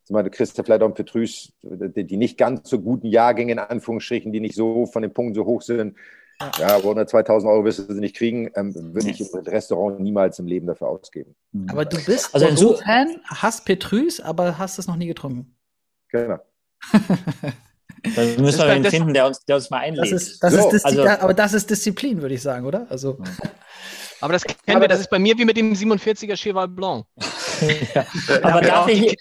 zum Beispiel, du kriegst ja vielleicht auch einen Petrus, die, die nicht ganz so guten Jahrgänge in Anführungsstrichen, die nicht so von den Punkten so hoch sind. Ja, aber unter 2000 Euro wirst du sie nicht kriegen, ähm, würde ich im Restaurant niemals im Leben dafür ausgeben. aber du bist Also ein Su- Bordeaux-Fan, hast Petrus, aber hast es noch nie getrunken. Genau. *laughs* Dann müssen Das- wir das- finden, der uns, der uns mal Das einlädt. ist, das So, ist also- aber das ist Disziplin, würde ich sagen, oder? Also, Aber das kennen Aber wir, das das- ist bei mir wie mit dem 47er Cheval Blanc. *laughs* Aber Ja, darf auch die ich,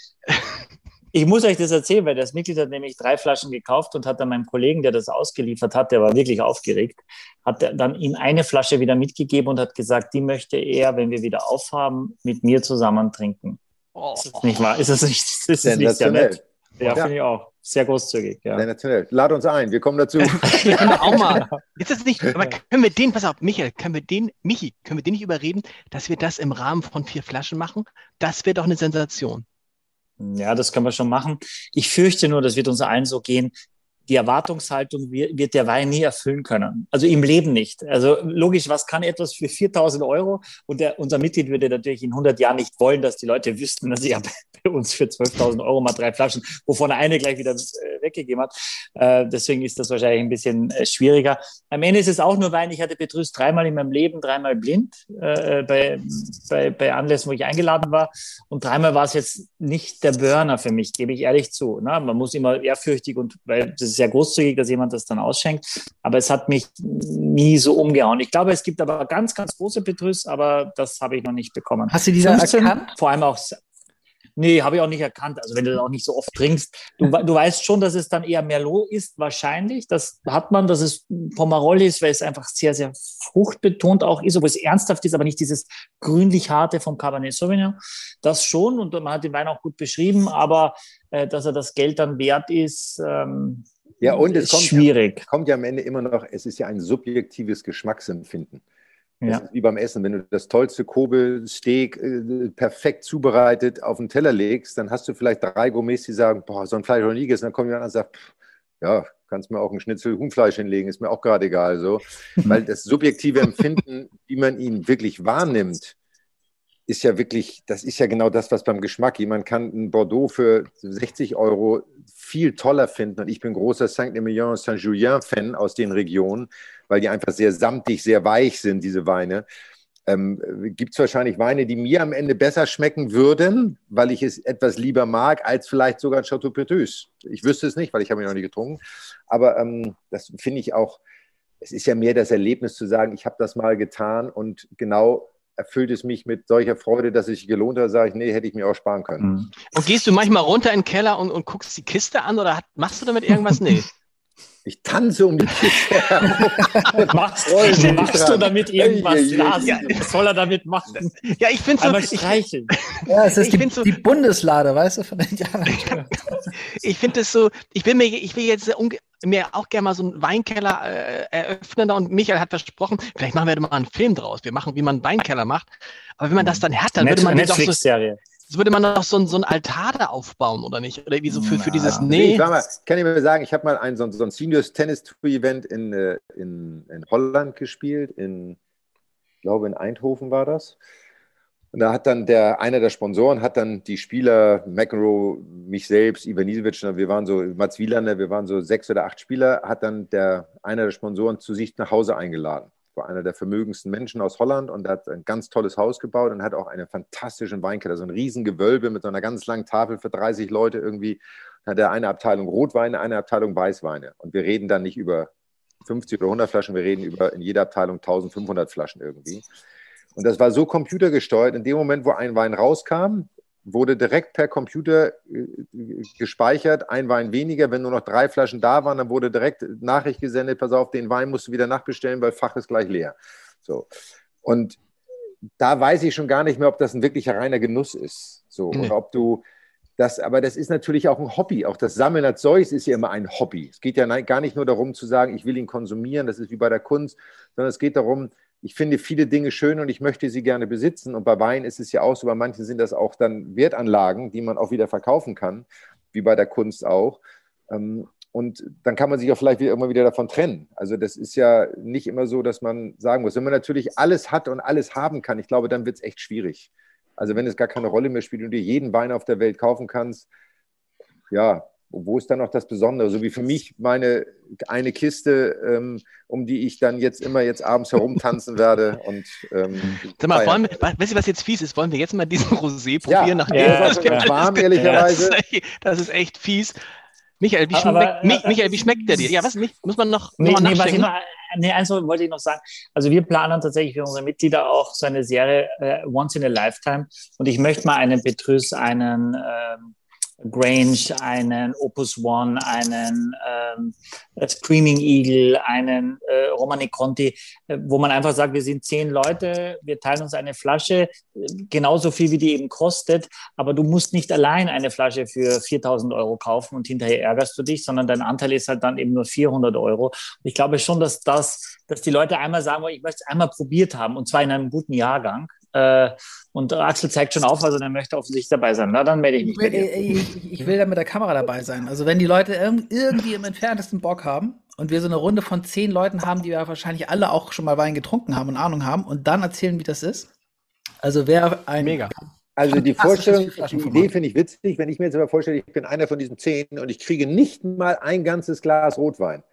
ich muss euch das erzählen, weil das Mitglied hat nämlich drei Flaschen gekauft und hat dann meinem Kollegen, der das ausgeliefert hat, der war wirklich aufgeregt, hat dann ihm eine Flasche wieder mitgegeben und hat gesagt, die möchte er, wenn wir wieder aufhaben, mit mir zusammen trinken. Oh. Ist das nicht wahr? Ist das nicht, ist das nicht sehr nett? Ja, Ja. finde ich auch. Sehr großzügig, ja. Sensationell. Lad uns ein, wir kommen dazu. Wir können doch auch mal. Jetzt ist nicht, aber können wir den, pass auf, Michael, können wir den, Michi, können wir den nicht überreden, dass wir das im Rahmen von vier Flaschen machen? Das wäre doch eine Sensation. Ja, das können wir schon machen. Ich fürchte nur, das wird uns allen so gehen. Die Erwartungshaltung wird wird der Wein nie erfüllen können. Also im Leben nicht. Also logisch, was kann etwas für 4000 Euro? Und der, unser Mitglied würde natürlich in 100 Jahren nicht wollen, dass die Leute wüssten, dass er *laughs* bei uns für 12.000 Euro mal drei Flaschen, wovon eine gleich wieder äh, weggegeben hat. Äh, deswegen ist das wahrscheinlich ein bisschen äh, schwieriger. Am Ende ist es auch nur Wein. Ich hatte Petrus dreimal in meinem Leben, dreimal blind äh, bei, bei, bei Anlässen, wo ich eingeladen war. Und dreimal war es jetzt nicht der Burner für mich, gebe ich ehrlich zu. Ne? Man muss immer ehrfürchtig und weil das ist sehr großzügig, dass jemand das dann ausschenkt. Aber es hat mich nie so umgehauen. Ich glaube, es gibt aber ganz, ganz große Petrus, aber das habe ich noch nicht bekommen. hast du die da 15, erkannt? Vor allem auch. Nee, habe ich auch nicht erkannt. Also wenn du das auch nicht so oft trinkst, du, du weißt schon, dass es dann eher Merlot ist, wahrscheinlich. Das hat man, dass es Pomerol ist, weil es einfach sehr, sehr fruchtbetont auch ist, obwohl es ernsthaft ist, aber nicht dieses grünlich harte vom Cabernet Sauvignon. Das schon und man hat den Wein auch gut beschrieben, aber äh, dass er das Geld dann wert ist, ähm, Ja, und es kommt, schwierig. kommt ja am Ende immer noch, es ist ja ein subjektives Geschmacksempfinden. Das Ja. ist wie beim Essen. Wenn du das tollste Kobe-Steak äh, perfekt zubereitet auf den Teller legst, dann hast du vielleicht drei Gourmets, die sagen, boah, so ein Fleisch noch nie gegessen. Dann kommt jemand und sagt, pff, ja, kannst mir auch ein Schnitzel Huhnfleisch hinlegen, ist mir auch gerade egal. So. *laughs* Weil das subjektive Empfinden, wie man ihn wirklich wahrnimmt, ist ja wirklich, das ist ja genau das, was beim Geschmack. Jemand kann ein Bordeaux für 60 Euro viel toller finden. Und ich bin großer Saint-Emilion, Saint-Julien-Fan aus den Regionen, weil die einfach sehr samtig, sehr weich sind, diese Weine. Ähm, Gibt es wahrscheinlich Weine, die mir am Ende besser schmecken würden, weil ich es etwas lieber mag, als vielleicht sogar ein Chateau Petrus. Ich wüsste es nicht, weil ich habe ihn noch nie getrunken. Aber ähm, das finde ich auch, es ist ja mehr das Erlebnis zu sagen, ich habe das mal getan und genau erfüllt es mich mit solcher Freude, dass es sich gelohnt hat, sage ich, nee, hätte ich mir auch sparen können. Mhm. Und gehst du manchmal runter in den Keller und, und guckst die Kiste an oder hat, machst du damit irgendwas? Nee. *laughs* Ich tanze um die Kiste *laughs* machst, machst du damit irgendwas? Ja, ja, Was soll er damit machen? Ja, ich finde so. streicheln. *laughs* Ja, es ist ich die, so, die Bundeslade, weißt du, von den Jahren. ich finde es so, ich will mir, ich will jetzt mir auch gerne mal so einen Weinkeller äh, eröffnen und Michael hat versprochen, vielleicht machen wir mal einen Film draus. Wir machen, wie man einen Weinkeller macht. Aber wenn man das dann hat, dann Net würde man Netflix-Serie. So, würde man noch so, so ein Altar da aufbauen oder nicht? Oder wie so für, für dieses Nee. Ich mal, kann ich mir sagen, ich habe mal ein, so, so ein Seniors Tennis Tour Event in, äh, in, in Holland gespielt, in, ich glaube in Eindhoven war das. Und da hat dann der, einer der Sponsoren hat dann die Spieler, McEnroe, mich selbst, Ivanisevic, wir waren so, Mats Wielander, wir waren so sechs oder acht Spieler, hat dann der, einer der Sponsoren zu sich nach Hause eingeladen. War einer der vermögendsten Menschen aus Holland und hat ein ganz tolles Haus gebaut und hat auch einen fantastischen Weinkeller, so ein Riesengewölbe mit so einer ganz langen Tafel für 30 Leute irgendwie. Hat er eine Abteilung Rotweine, eine Abteilung Weißweine. Und wir reden dann nicht über 50 oder 100 Flaschen, wir reden über in jeder Abteilung 1500 Flaschen irgendwie. Und das war so computergesteuert. In dem Moment, wo ein Wein rauskam, wurde direkt per Computer äh, gespeichert, ein Wein weniger. Wenn nur noch drei Flaschen da waren, dann wurde direkt Nachricht gesendet, pass auf, den Wein musst du wieder nachbestellen, weil Fach ist gleich leer. So. Und da weiß ich schon gar nicht mehr, ob das ein wirklicher reiner Genuss ist. So, mhm. oder ob du das, aber das ist natürlich auch ein Hobby. Auch das Sammeln als solches ist ja immer ein Hobby. Es geht ja gar nicht nur darum zu sagen, ich will ihn konsumieren, das ist wie bei der Kunst, sondern es geht darum, ich finde viele Dinge schön und ich möchte sie gerne besitzen. Und bei Wein ist es ja auch so, bei manchen sind das auch dann Wertanlagen, die man auch wieder verkaufen kann, wie bei der Kunst auch. Ähm, und dann kann man sich auch vielleicht wieder, immer wieder davon trennen. Also das ist ja nicht immer so, dass man sagen muss, wenn man natürlich alles hat und alles haben kann, ich glaube, dann wird es echt schwierig. Also wenn es gar keine Rolle mehr spielt und du jeden Wein auf der Welt kaufen kannst, ja, wo ist dann noch das Besondere? So wie für mich meine eine Kiste, ähm, um die ich dann jetzt immer jetzt abends herumtanzen werde. Und, ähm, Sag mal, wollen wir, weißt du, was jetzt fies ist? Wollen wir jetzt mal diesen *laughs* Rosé probieren? Ja, nachdem ja, das, ja. warm, ehrlicherweise. *laughs* Das ist, das ist echt fies. Michael, wie, schmeckt, aber, Michael, wie schmeckt der dir? Ja, was nicht? Muss man noch, nee, noch nee, was ich noch, nee, eins wollte ich noch sagen. Also wir planen tatsächlich für unsere Mitglieder auch so eine Serie äh, Once in a Lifetime. Und ich möchte mal einen Petrus, einen ähm, Grange, einen Opus One, einen ähm, Screaming Eagle, einen äh, Romani Conti, äh, wo man einfach sagt, wir sind zehn Leute, wir teilen uns eine Flasche, äh, genauso viel wie die eben kostet, aber du musst nicht allein eine Flasche für 4000 Euro kaufen und hinterher ärgerst du dich, sondern dein Anteil ist halt dann eben nur 400 Euro. Ich glaube schon, dass das, dass die Leute einmal sagen, ich möchte es einmal probiert haben. Und zwar in einem guten Jahrgang äh, und Axel zeigt schon auf, also der möchte offensichtlich dabei sein. Na, dann melde ich mich ich will, ich, ich, will da mit der Kamera dabei sein. Also wenn die Leute irgendwie im entferntesten Bock haben und wir so eine Runde von zehn Leuten haben, die ja wahrscheinlich alle auch schon mal Wein getrunken haben und Ahnung haben und dann erzählen, wie das ist. Also wer ein Mega. Also die Vorstellung, die Idee finde ich witzig, wenn ich mir jetzt aber vorstelle, ich bin einer von diesen zehn und ich kriege nicht mal ein ganzes Glas Rotwein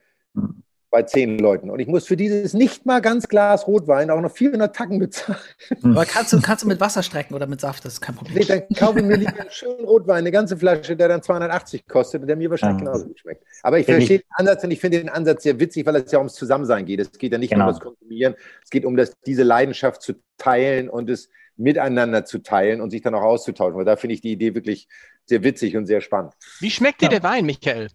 bei zehn Leuten. Und ich muss für dieses nicht mal ganz Glas Rotwein auch noch 400 Tacken bezahlen. Hm. Aber kannst du, kannst du mit Wasser strecken oder mit Saft? Das ist kein Problem. Nee, dann kaufe ich mir lieber einen schönen Rotwein, eine ganze Flasche, der dann 280 kostet und der mir wahrscheinlich ja. genauso gut schmeckt. Aber ich verstehe den Ansatz und ich finde den Ansatz sehr witzig, weil es ja ums Zusammensein geht. Es geht ja nicht genau. um das Konsumieren, es geht um das, diese Leidenschaft zu teilen und es miteinander zu teilen und sich dann auch auszutauschen. Und da finde ich die Idee wirklich sehr witzig und sehr spannend. Wie schmeckt dir ja. der Wein, Michael?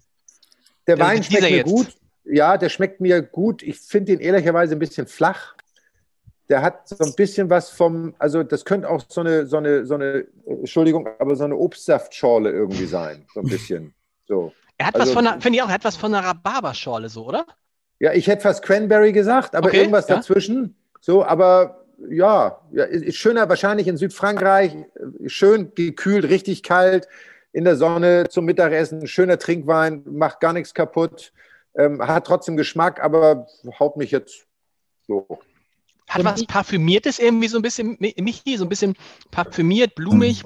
Der, der Wein schmeckt mir jetzt. gut ja, der schmeckt mir gut. Ich finde ihn ehrlicherweise ein bisschen flach. Der hat so ein bisschen was vom, also das könnte auch so eine, so eine, so eine, Entschuldigung, aber so eine Obstsaftschorle irgendwie sein. So ein bisschen. So. Er hat also, was von einer, finde ich auch, er hat was von einer Rhabarberschorle, so, oder? Ja, ich hätte fast Cranberry gesagt, aber okay, irgendwas ja. dazwischen. So, aber ja, ja, ist schöner wahrscheinlich in Südfrankreich, schön gekühlt, richtig kalt, in der Sonne zum Mittagessen, schöner Trinkwein, macht gar nichts kaputt. Ähm, hat trotzdem Geschmack, aber haut mich jetzt so. Hat was Parfümiertes irgendwie so ein bisschen, Michi, so ein bisschen parfümiert, blumig.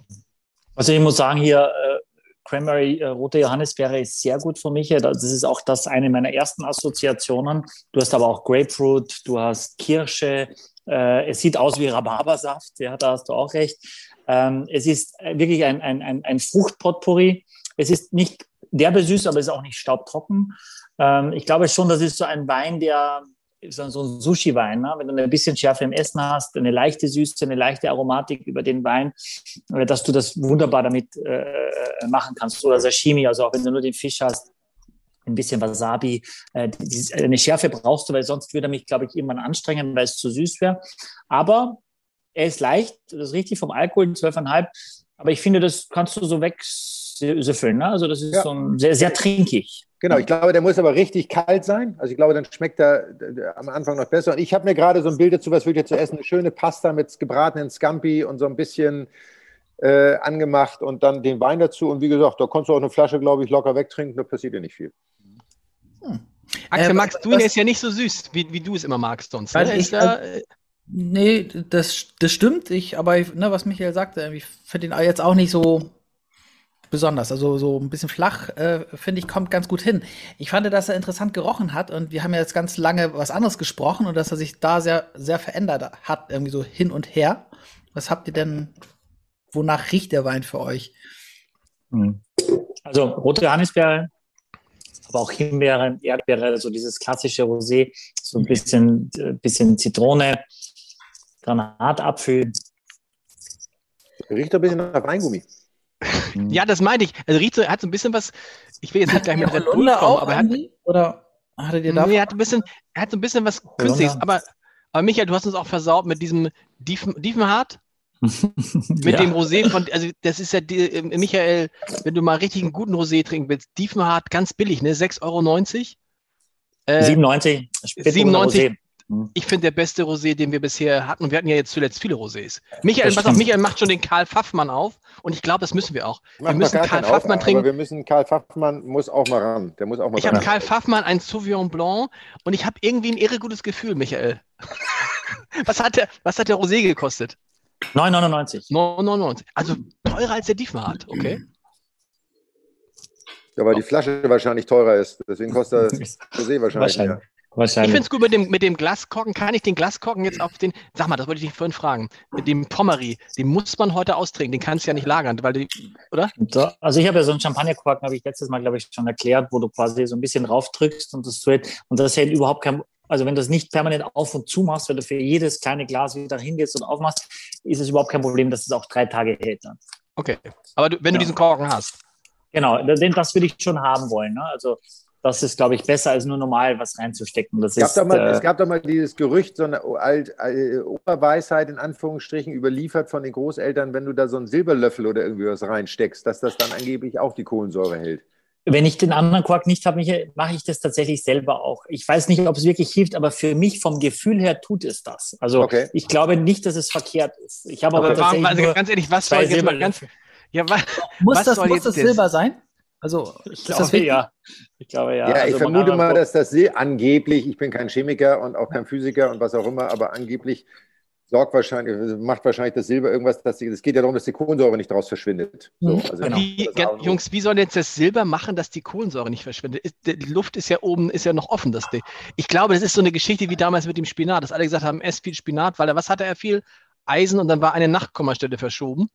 Also ich muss sagen, hier äh, Cranberry, äh, rote Johannisbeere ist sehr gut für mich. Das ist auch das eine meiner ersten Assoziationen. Du hast aber auch Grapefruit, du hast Kirsche. Äh, es sieht aus wie Rhabarbersaft, ja, da hast du auch recht. Ähm, es ist wirklich ein, ein, ein, ein Fruchtpotpourri. Es ist nicht derbe süß, aber ist auch nicht staubtrocken. Ähm, ich glaube schon, das ist so ein Wein, der so, ein Sushi-Wein, ne? wenn du ein bisschen Schärfe im Essen hast, eine leichte Süße, eine leichte Aromatik über den Wein, äh, dass du das wunderbar damit äh, machen kannst. Oder Sashimi, also auch wenn du nur den Fisch hast, ein bisschen Wasabi. Äh, die, eine Schärfe brauchst du, weil sonst würde er mich, glaube ich, irgendwann anstrengen, weil es zu süß wäre. Aber er ist leicht, das ist richtig vom Alkohol, 12,5. Aber ich finde, das kannst du so wegsüffeln. Ne? Also das ist ja. so ein, sehr, sehr trinkig. Genau, ich glaube, der muss aber richtig kalt sein. Also ich glaube, dann schmeckt er am Anfang noch besser. Und ich habe mir gerade so ein Bild dazu, was will ich zu essen? Eine schöne Pasta mit gebratenen Scampi und so ein bisschen äh, angemacht und dann den Wein dazu. Und wie gesagt, da kannst du auch eine Flasche, glaube ich, locker wegtrinken, da passiert ja nicht viel. Hm. Axel, äh, magst du ihn ist ja nicht so süß, wie, wie du es immer magst sonst. Ne? Ich, da, äh, nee, das, das stimmt. Ich, aber ne, was Michael sagte, ich finde ihn jetzt auch nicht so besonders. Also so ein bisschen flach, äh, finde ich, kommt ganz gut hin. Ich fand, dass er interessant gerochen hat und wir haben ja jetzt ganz lange was anderes gesprochen und dass er sich da sehr, sehr verändert hat, irgendwie so hin und her. Was habt ihr denn, wonach riecht der Wein für euch? Hm. Also rote Johannisbeere, aber auch Himbeere, Erdbeere, so dieses klassische Rosé, so ein bisschen, äh, bisschen Zitrone, Granatapfel. Riecht ein bisschen nach Weingummi. Mhm. Ja, das meinte ich. Also riecht so, er hat so ein bisschen was, ich will jetzt nicht gleich mit Red Bull kommen, aber er hat, oder hattet ihr da? Nee, er hat ein bisschen, er hat so ein bisschen was Künstliches, aber, aber Michael, du hast uns auch versaut mit diesem Diefenhardt. *laughs* mit ja. dem Rosé von, also das ist ja, die, äh, Michael, wenn du mal richtig einen guten Rosé trinken willst, Diefenhardt, ganz billig, ne? 6,90 Euro. Äh, 97. 97. Hm. Ich finde der beste Rosé, den wir bisher hatten. Und wir hatten ja jetzt zuletzt viele Rosés. Michael, pass auf, Michael macht schon den Karl Pfaffmann auf. Und ich glaube, das müssen wir auch. Wir müssen Karl Pfaffmann auf, trinken. Aber wir müssen, Karl Pfaffmann muss auch mal ran. Der muss auch mal ich habe Karl Pfaffmann, ein Sauvignon Blanc. Und ich habe irgendwie ein irre gutes Gefühl, Michael. *laughs* was, hat der, was hat der Rosé gekostet? 9,99. 9,99. Also teurer als der Diefenhardt, okay? Ja, weil die Flasche wahrscheinlich teurer ist. Deswegen kostet das *laughs* Rosé wahrscheinlich, wahrscheinlich. Mehr. Ich finde es gut mit dem, mit dem Glaskorken. Kann ich den Glaskorken jetzt auf den, sag mal, das wollte ich dich vorhin fragen, mit dem Pommery, den muss man heute austrinken, den kannst du ja nicht lagern, weil die, oder? Also ich habe ja so einen Champagnerkorken, habe ich letztes Mal, glaube ich, schon erklärt, wo du quasi so ein bisschen drauf drückst und das hält, und das hält überhaupt kein, also wenn du das nicht permanent auf und zu machst, wenn du für jedes kleine Glas wieder hingehst und aufmachst, ist es überhaupt kein Problem, dass es auch drei Tage hält dann. Okay, aber du, wenn ja. du diesen Korken hast. Genau, das würde ich schon haben wollen. Ne? Also das ist, glaube ich, besser als nur normal was reinzustecken. Das es, gab ist, mal, äh, es gab doch mal dieses Gerücht, so eine alt, äh, Oberweisheit in Anführungsstrichen überliefert von den Großeltern, wenn du da so einen Silberlöffel oder irgendwie was reinsteckst, dass das dann angeblich auch die Kohlensäure hält. Wenn ich den anderen Quark nicht habe, mache ich das tatsächlich selber auch. Ich weiß nicht, ob es wirklich hilft, aber für mich vom Gefühl her tut es das. Also okay. ich glaube nicht, dass es verkehrt ist. Ich habe aber, aber tatsächlich also ganz ehrlich, was soll jetzt mal ganz, ja, was, muss was das, muss das Silber sein? Also, *laughs* ich glaube, ja. Ich glaube, ja. Ja, also ich vermute mal, dass das angeblich, ich bin kein Chemiker und auch kein Physiker und was auch immer, aber angeblich sorgt wahrscheinlich, macht wahrscheinlich das Silber irgendwas, dass es geht ja darum, dass die Kohlensäure nicht daraus verschwindet. So, mhm. also wie, Jungs, wie soll jetzt das Silber machen, dass die Kohlensäure nicht verschwindet? Die Luft ist ja oben, ist ja noch offen. Das Ding. Ich glaube, das ist so eine Geschichte wie damals mit dem Spinat, dass alle gesagt haben, ess viel Spinat, weil er, was hatte er viel? Eisen und dann war eine Nachkommastelle verschoben.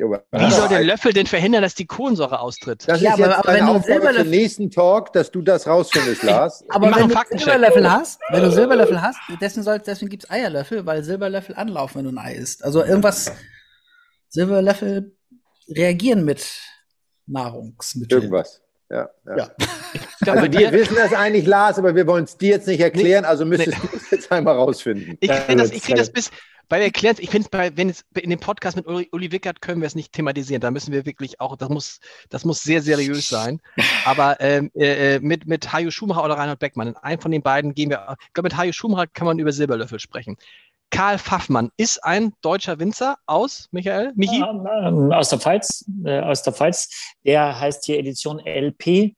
Wie soll der Löffel denn verhindern, dass die Kohlensäure austritt? Das ja, ist aber, jetzt aber wenn du Aufgabe für den nächsten Talk, dass du das rausfindest, Lars. aber wenn du Silberlöffel hast, wenn du Silberlöffel hast, deswegen, deswegen gibt es Eierlöffel, weil Silberlöffel anlaufen, wenn du ein Ei isst. Also irgendwas, Silberlöffel reagieren mit Nahrungsmitteln. Irgendwas. Ja, ja. ja. Also wir *laughs* wissen das eigentlich, Lars, aber wir wollen es dir jetzt nicht erklären, also müsstest nee. du es jetzt einmal rausfinden. Ich kriege das, krieg das bis, weil wir klären ich finde, wenn es in dem Podcast mit Uli, Uli Wickert können wir es nicht thematisieren. Da müssen wir wirklich auch, das muss, das muss sehr seriös sein. Aber ähm, äh, äh, mit, mit Hajo Schumacher oder Reinhard Beckmann, in einem von den beiden gehen wir, ich glaube, mit Hajo Schumacher kann man über Silberlöffel sprechen. Karl Pfaffmann ist ein deutscher Winzer aus, Michael? Michi? Ähm, aus der Pfalz. Äh, aus der Pfalz. Der heißt hier Edition LP.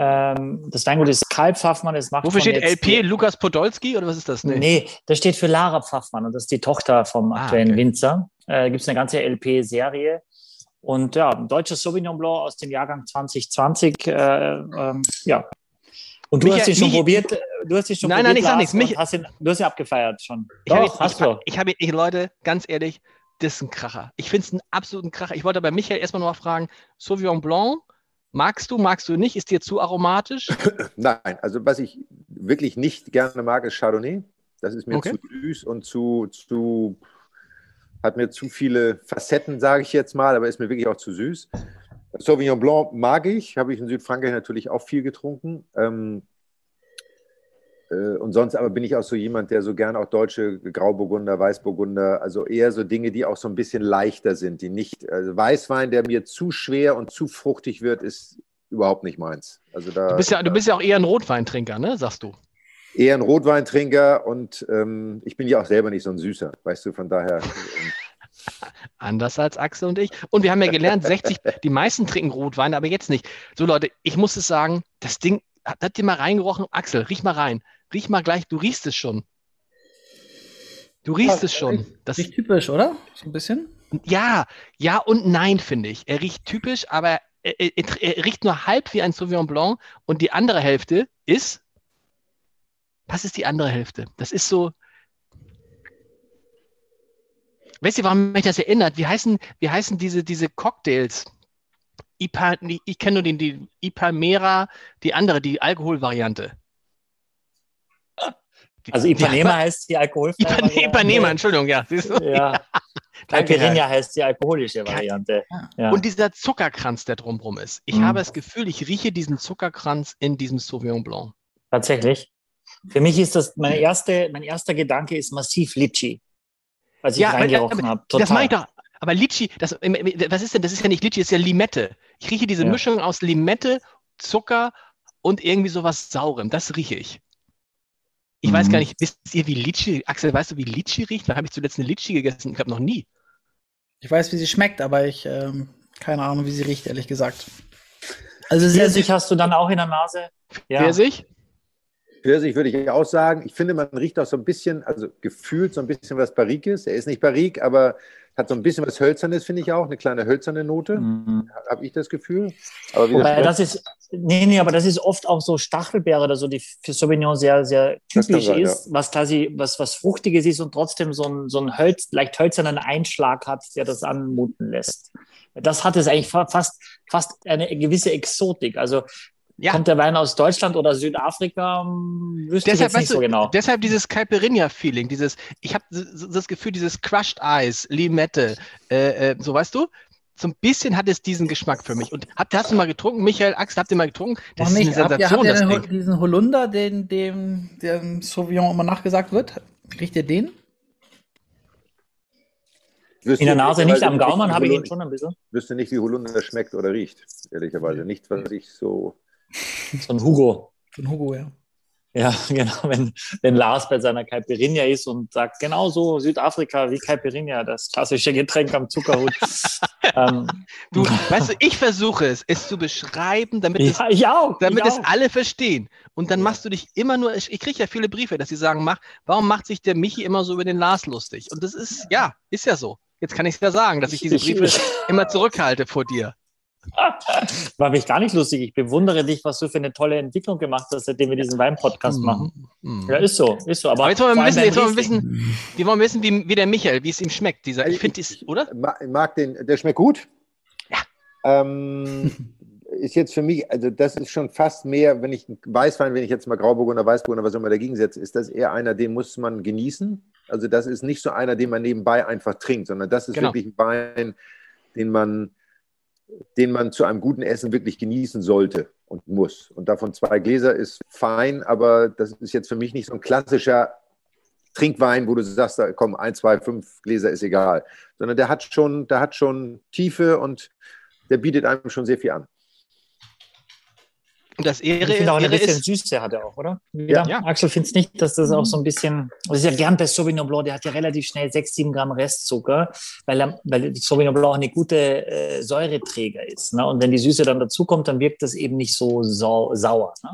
Ähm, das Weingut ist Karl Pfaffmann. Das macht Wofür steht LP? Lukas Podolski oder was ist das? Nee. nee, das steht für Lara Pfaffmann und das ist die Tochter vom ah, aktuellen okay. Winzer. Äh, da gibt es eine ganze LP-Serie. Und ja, ein deutsches Sauvignon Blanc aus dem Jahrgang 2020. Äh, ähm, ja. Und du Michael, hast ihn schon Michael, probiert. Du hast ihn schon nein, probiert. Nein, nein, ich sag nichts. Hast ihn, du hast ihn abgefeiert schon. Ich Doch, ihn, hast ich, du. Ich habe ihn, Leute, ganz ehrlich, das ist ein Kracher. Ich finde es einen absoluten Kracher. Ich wollte bei Michael erstmal noch mal fragen: Sauvignon Blanc Magst du, magst du nicht? Ist dir zu aromatisch? *laughs* Nein, also was ich wirklich nicht gerne mag, ist Chardonnay. Das ist mir Okay. zu süß und zu, zu, hat mir zu viele Facetten, sage ich jetzt mal, aber ist mir wirklich auch zu süß. Sauvignon Blanc mag ich, habe ich in Südfrankreich natürlich auch viel getrunken. Ähm, äh, und sonst aber bin ich auch so jemand, der so gerne auch deutsche Grauburgunder, Weißburgunder, also eher so Dinge, die auch so ein bisschen leichter sind, die nicht, also Weißwein, der mir zu schwer und zu fruchtig wird, ist überhaupt nicht meins. Also da, Du bist ja, du bist ja auch eher ein Rotweintrinker, ne? Sagst du. eher ein Rotweintrinker und ähm, ich bin ja auch selber nicht so ein Süßer, weißt du, von daher. ähm, *laughs* Anders als Axel und ich. Und wir haben ja gelernt, 60, *laughs* die meisten trinken Rotwein, aber jetzt nicht. So Leute, ich muss es sagen, das Ding, hat hat dir mal reingerochen? Axel, riech mal rein. Riech mal gleich, du riechst es schon. Du riechst Ja, es schon. Das, Nicht typisch, oder? So ein bisschen? ja, ja und nein, finde ich. Er riecht typisch, aber er, er, er riecht nur halb wie ein Sauvignon Blanc und die andere Hälfte ist. Was ist die andere Hälfte? Das ist so. Weißt du, warum mich das erinnert? Wie heißen, wie heißen diese, diese Cocktails? Ipa, ich kenne nur den, die Ipanema, die andere, die Alkoholvariante. Also Ipanema *laughs* heißt die alkoholfreie Ipanema, Variante. Ipanema, Entschuldigung, ja. siehst du? Ja. *laughs* Caipirinha heißt die alkoholische Variante. Ja. Und dieser Zuckerkranz, der drumherum ist. Ich Mhm. habe das Gefühl, ich rieche diesen Zuckerkranz in diesem Sauvignon Blanc. Tatsächlich. Für mich ist das, meine erste, mein erster Gedanke ist massiv Litchi. Als ich Ja, reingerochen habe. Das mache ich doch. Aber Litchi, das, was ist denn? Das ist ja nicht Litchi, das ist ja Limette. Ich rieche diese Ja. Mischung aus Limette, Zucker und irgendwie sowas Saurem. Das rieche ich. Ich weiß Mhm. gar nicht, wisst ihr, wie Litchi, Axel, weißt du, wie Litchi riecht? Wann habe ich zuletzt eine Litchi gegessen? Ich glaube noch nie. Ich weiß, wie sie schmeckt, aber ich ähm, keine Ahnung, wie sie riecht, ehrlich gesagt. Also sehr Pfirsich süß. hast du dann auch in der Nase? Ja. Pfirsich? Pfirsich würde ich auch sagen. Ich finde, man riecht auch so ein bisschen, also gefühlt so ein bisschen was Barrikes. Er ist nicht Barrik, aber hat so ein bisschen was Hölzernes, finde ich auch. Eine kleine hölzerne Note, Mhm. habe ich das Gefühl. Aber wie Wobei das ist, nee, nee, aber das ist oft auch so Stachelbeere oder so, die für Sauvignon sehr, sehr typisch sein, ist, was quasi, was, was Fruchtiges ist und trotzdem so ein, so ein Hölz, leicht hölzernen Einschlag hat, der das anmuten lässt. Das hat es eigentlich fa- fast, fast eine gewisse Exotik. Also Ja. kommt der Wein aus Deutschland oder Südafrika, hm, wüsste ich Deshalb, jetzt nicht weißt du, so genau. deshalb dieses Caipirinha-Feeling, dieses, ich habe das Gefühl, dieses Crushed Eis, Limette, äh, äh, so weißt du, so ein bisschen hat es diesen Geschmack für mich. Und habt, hast du mal getrunken, Michael, Axel, habt ihr mal getrunken? Das Noch ist nicht. eine Habt ihr, Sensation, habt ihr das den, diesen Holunder, den dem dem Sauvignon immer nachgesagt wird? Riecht ihr den? Wüsste In der Nase nicht, am Gaumen habe ich ihn schon ein bisschen. Wüsste nicht, wie Holunder schmeckt oder riecht, ehrlicherweise. Nicht, was ich so. So ein Hugo. Von Hugo, ja. Ja, *laughs* genau. Wenn, wenn Lars bei seiner Caipirinha ist und sagt, genau so Südafrika wie Caipirinha, das klassische Getränk am Zuckerhut. *laughs* ähm, Du, weißt du, ich versuche es, es zu beschreiben, damit es ja, ich auch. damit ich es auch. alle verstehen. Und dann machst du dich immer nur, ich, ich kriege ja viele Briefe, dass sie sagen, mach, warum macht sich der Michi immer so über den Lars lustig? Und das ist, ja, ist ja so. Jetzt kann ich es ja sagen, dass ich diese *laughs* Briefe immer zurückhalte vor dir. War mich gar nicht lustig. Ich bewundere dich, was du für eine tolle Entwicklung gemacht hast, seitdem wir diesen Wein-Podcast machen. Mhm. Ja, ist so, ist so. Aber, Aber jetzt wollen wir wissen, jetzt wollen wir wissen, wir wollen wissen, wie, wie der Michael, wie es ihm schmeckt, dieser, ich finde es, oder? Ma- mag den, der schmeckt gut. Ja. Ähm, ist jetzt für mich, also das ist schon fast mehr, wenn ich Weißwein, wenn ich jetzt mal Grauburgunder, Weißburgunder, was auch immer dagegen setze, ist das eher einer, den muss man genießen. Also das ist nicht so einer, den man nebenbei einfach trinkt, sondern das ist Genau. wirklich ein Wein, den man, den man zu einem guten Essen wirklich genießen sollte und muss. Und davon zwei Gläser ist fein, aber das ist jetzt für mich nicht so ein klassischer Trinkwein, wo du sagst, komm, ein, zwei, fünf Gläser ist egal, sondern der hat schon, der hat schon Tiefe und der bietet einem schon sehr viel an. Und das Ehre, Ich finde auch ein Ehre bisschen ist, Süße hat er auch, oder? Ja. Ja. Axel, findest nicht, dass das auch so ein bisschen, das ist ja gern bei Sauvignon Blanc, der hat ja relativ schnell 6, 7 Gramm Restzucker, weil, er, weil Sauvignon Blanc eine gute äh, Säureträger ist. Ne? Und wenn die Süße dann dazukommt, dann wirkt das eben nicht so sau sauer. Ne?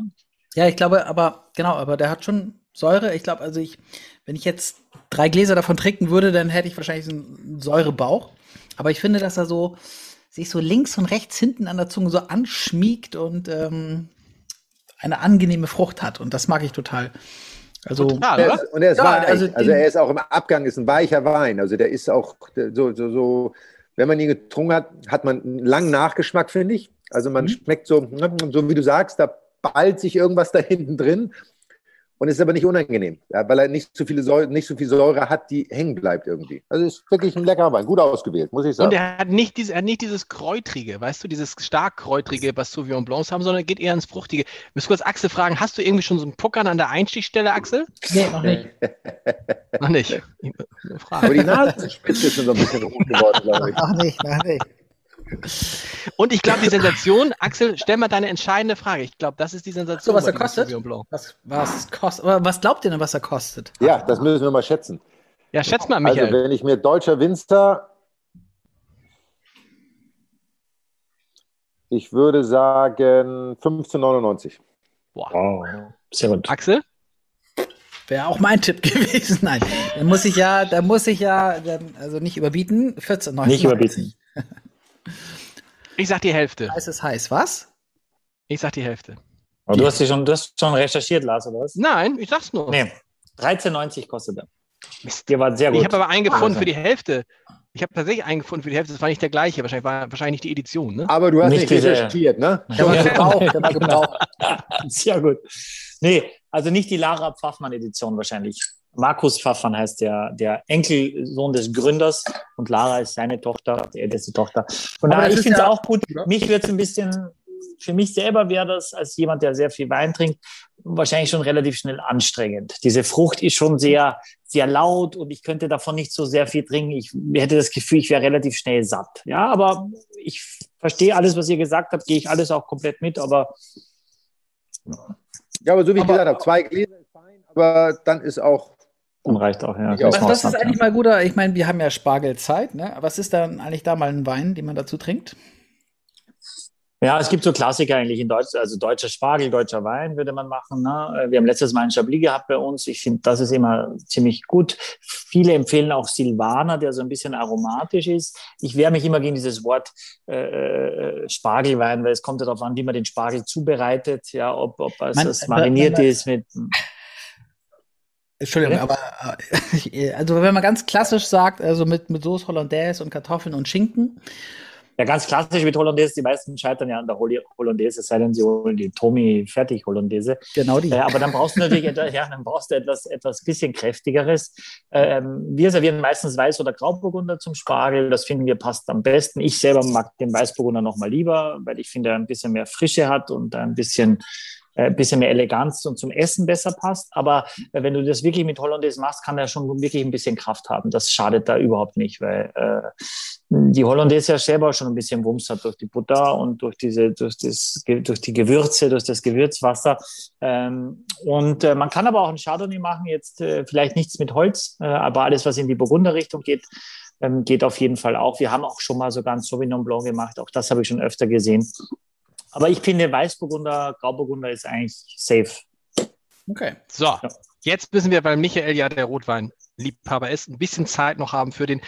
Ja, ich glaube, aber genau, aber der hat schon Säure. Ich glaube, also ich, wenn ich jetzt drei Gläser davon trinken würde, dann hätte ich wahrscheinlich so einen Säurebauch. Aber ich finde, dass er so sich so links und rechts hinten an der Zunge so anschmiegt und ähm, eine angenehme Frucht hat. Und das mag ich total. Also, total, Der oder? ist, und er ist Ja, weich. also Also, er ist auch im Abgang ist ein weicher Wein. Also der ist auch so, so, so wenn man ihn getrunken hat, hat man einen langen Nachgeschmack, finde ich. Also man mhm. schmeckt so, so wie du sagst, da ballt sich irgendwas da hinten drin und ist aber nicht unangenehm, ja, weil er nicht so, viele Säure, nicht so viel Säure hat, die hängen bleibt irgendwie. Also ist wirklich ein leckerer Wein, gut ausgewählt, muss ich sagen. Und er hat nicht, diese, er hat nicht dieses Kräutrige, weißt du, dieses stark Kräutrige, was Sauvignon Blancs haben, sondern geht eher ins Fruchtige. Ich muss kurz Axel fragen, hast du irgendwie schon so einen Puckern an der Einstichstelle, Axel? Nee, noch nicht. noch nicht. Aber die Nasenspitze ist schon so ein bisschen rot geworden, glaube ich. Noch nicht, noch nicht. Und ich glaube, die Sensation, Axel, stell mal deine entscheidende Frage. Ich glaube, das ist die Sensation. So, was er kostet? Was, was, kostet? Was glaubt ihr denn, was er kostet? Ja, das müssen wir mal schätzen. Ja, schätzt mal, Michael. Also, wenn ich mir deutscher Winzer, ich würde sagen 15,99. Wow. wow. Sehr gut. Axel? Wäre auch mein Tipp *laughs* gewesen. Nein, da muss ich ja, da muss ich ja, also nicht überbieten. 14,99. Nicht überbieten. *laughs* Ich sag die Hälfte. Heiß ist heiß, was? Ich sag die Hälfte. Aber du hast, die schon, du hast schon recherchiert, Lars, oder was? Nein, ich sag's nur. Nee, 13,90 kostet er. Mist. Ihr wart sehr gut. Ich habe aber einen gefunden ah, für die Hälfte. Ich habe tatsächlich einen gefunden für die Hälfte. Das war nicht der gleiche. Wahrscheinlich war wahrscheinlich nicht die Edition. Ne? Aber du hast nicht, nicht recherchiert, ne? Der war gebraucht. Der war *laughs* gebraucht. sehr gut. Nee, also nicht die Lara Pfaffmann-Edition wahrscheinlich. Markus Pfaffmann heißt der, der Enkelsohn des Gründers und Lara ist seine Tochter, die älteste Tochter. Von daher, ich finde es ja, auch gut. Ja. Mich wird es ein bisschen, für mich selber wäre das als jemand, der sehr viel Wein trinkt, wahrscheinlich schon relativ schnell anstrengend. Diese Frucht ist schon sehr, sehr laut und ich könnte davon nicht so sehr viel trinken. Ich hätte das Gefühl, ich wäre relativ schnell satt. Ja, aber ich verstehe alles, was ihr gesagt habt, gehe ich alles auch komplett mit, aber. Ja, aber so wie ich aber, gesagt habe, zwei Gläser ist fein, aber dann ist auch und reicht auch, ja. Was, was ist eigentlich mal guter? Ich meine, wir haben ja Spargelzeit, ne? Was ist dann eigentlich da mal ein Wein, den man dazu trinkt? Ja, es gibt so Klassiker eigentlich in Deutsch, also deutscher Spargel, deutscher Wein würde man machen. Ne? Wir haben letztes Mal einen Chablis gehabt bei uns. Ich finde, das ist immer ziemlich gut. Viele empfehlen auch Silvaner, der so ein bisschen aromatisch ist. Ich wehre mich immer gegen dieses Wort äh, äh Spargelwein, weil es kommt ja darauf an, wie man den Spargel zubereitet, ja, ob, ob es man, mariniert man, ist mit Entschuldigung, aber äh, *laughs* also wenn man ganz klassisch sagt, also mit, mit Soße Hollandaise und Kartoffeln und Schinken. Ja, ganz klassisch mit Hollandaise. Die meisten scheitern ja an der Hollandaise, sei denn, sie holen die Tommy fertig Hollandaise. Genau die. Äh, aber dann brauchst du natürlich *laughs* etwas, ja, dann brauchst du etwas, etwas bisschen kräftigeres. Ähm, wir servieren meistens Weiß- oder Grauburgunder zum Spargel. Das finden wir passt am besten. Ich selber mag den Weißburgunder noch mal lieber, weil ich finde, er ein bisschen mehr Frische hat und ein bisschen ein äh, bisschen mehr Eleganz und zum Essen besser passt. Aber äh, wenn du das wirklich mit Hollandaise machst, kann der schon wirklich ein bisschen Kraft haben. Das schadet da überhaupt nicht, weil äh, die Hollandaise ja selber schon ein bisschen Wumms hat durch die Butter und durch diese, durch das, durch die Gewürze, durch das Gewürzwasser. Ähm, und äh, man kann aber auch ein Chardonnay machen, jetzt äh, vielleicht nichts mit Holz, äh, aber alles, was in die Burgunder-Richtung geht, ähm, geht auf jeden Fall auch. Wir haben auch schon mal sogar ein Sauvignon Blanc gemacht. Auch das habe ich schon öfter gesehen. Aber ich finde, Weißburgunder, Grauburgunder ist eigentlich safe. Okay. So, ja. jetzt müssen wir, weil Michael ja der Rotweinliebhaber ist, ein bisschen Zeit noch haben für den.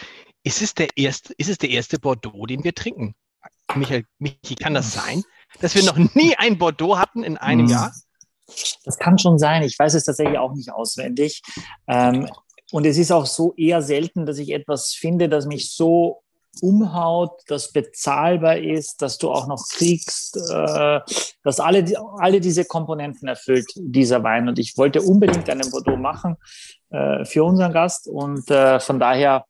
Ist es der erste, ist es der erste Bordeaux, den wir trinken? Michael, Michi, kann das sein, dass wir noch nie ein Bordeaux hatten in einem mhm. Jahr? Das kann schon sein. Ich weiß es tatsächlich auch nicht auswendig. Ähm, und es ist auch so eher selten, dass ich etwas finde, das mich so umhaut, das bezahlbar ist, dass du auch noch kriegst, äh, dass alle, alle diese Komponenten erfüllt, dieser Wein. Und ich wollte unbedingt einen Bordeaux machen äh, für unseren Gast. Und äh, von daher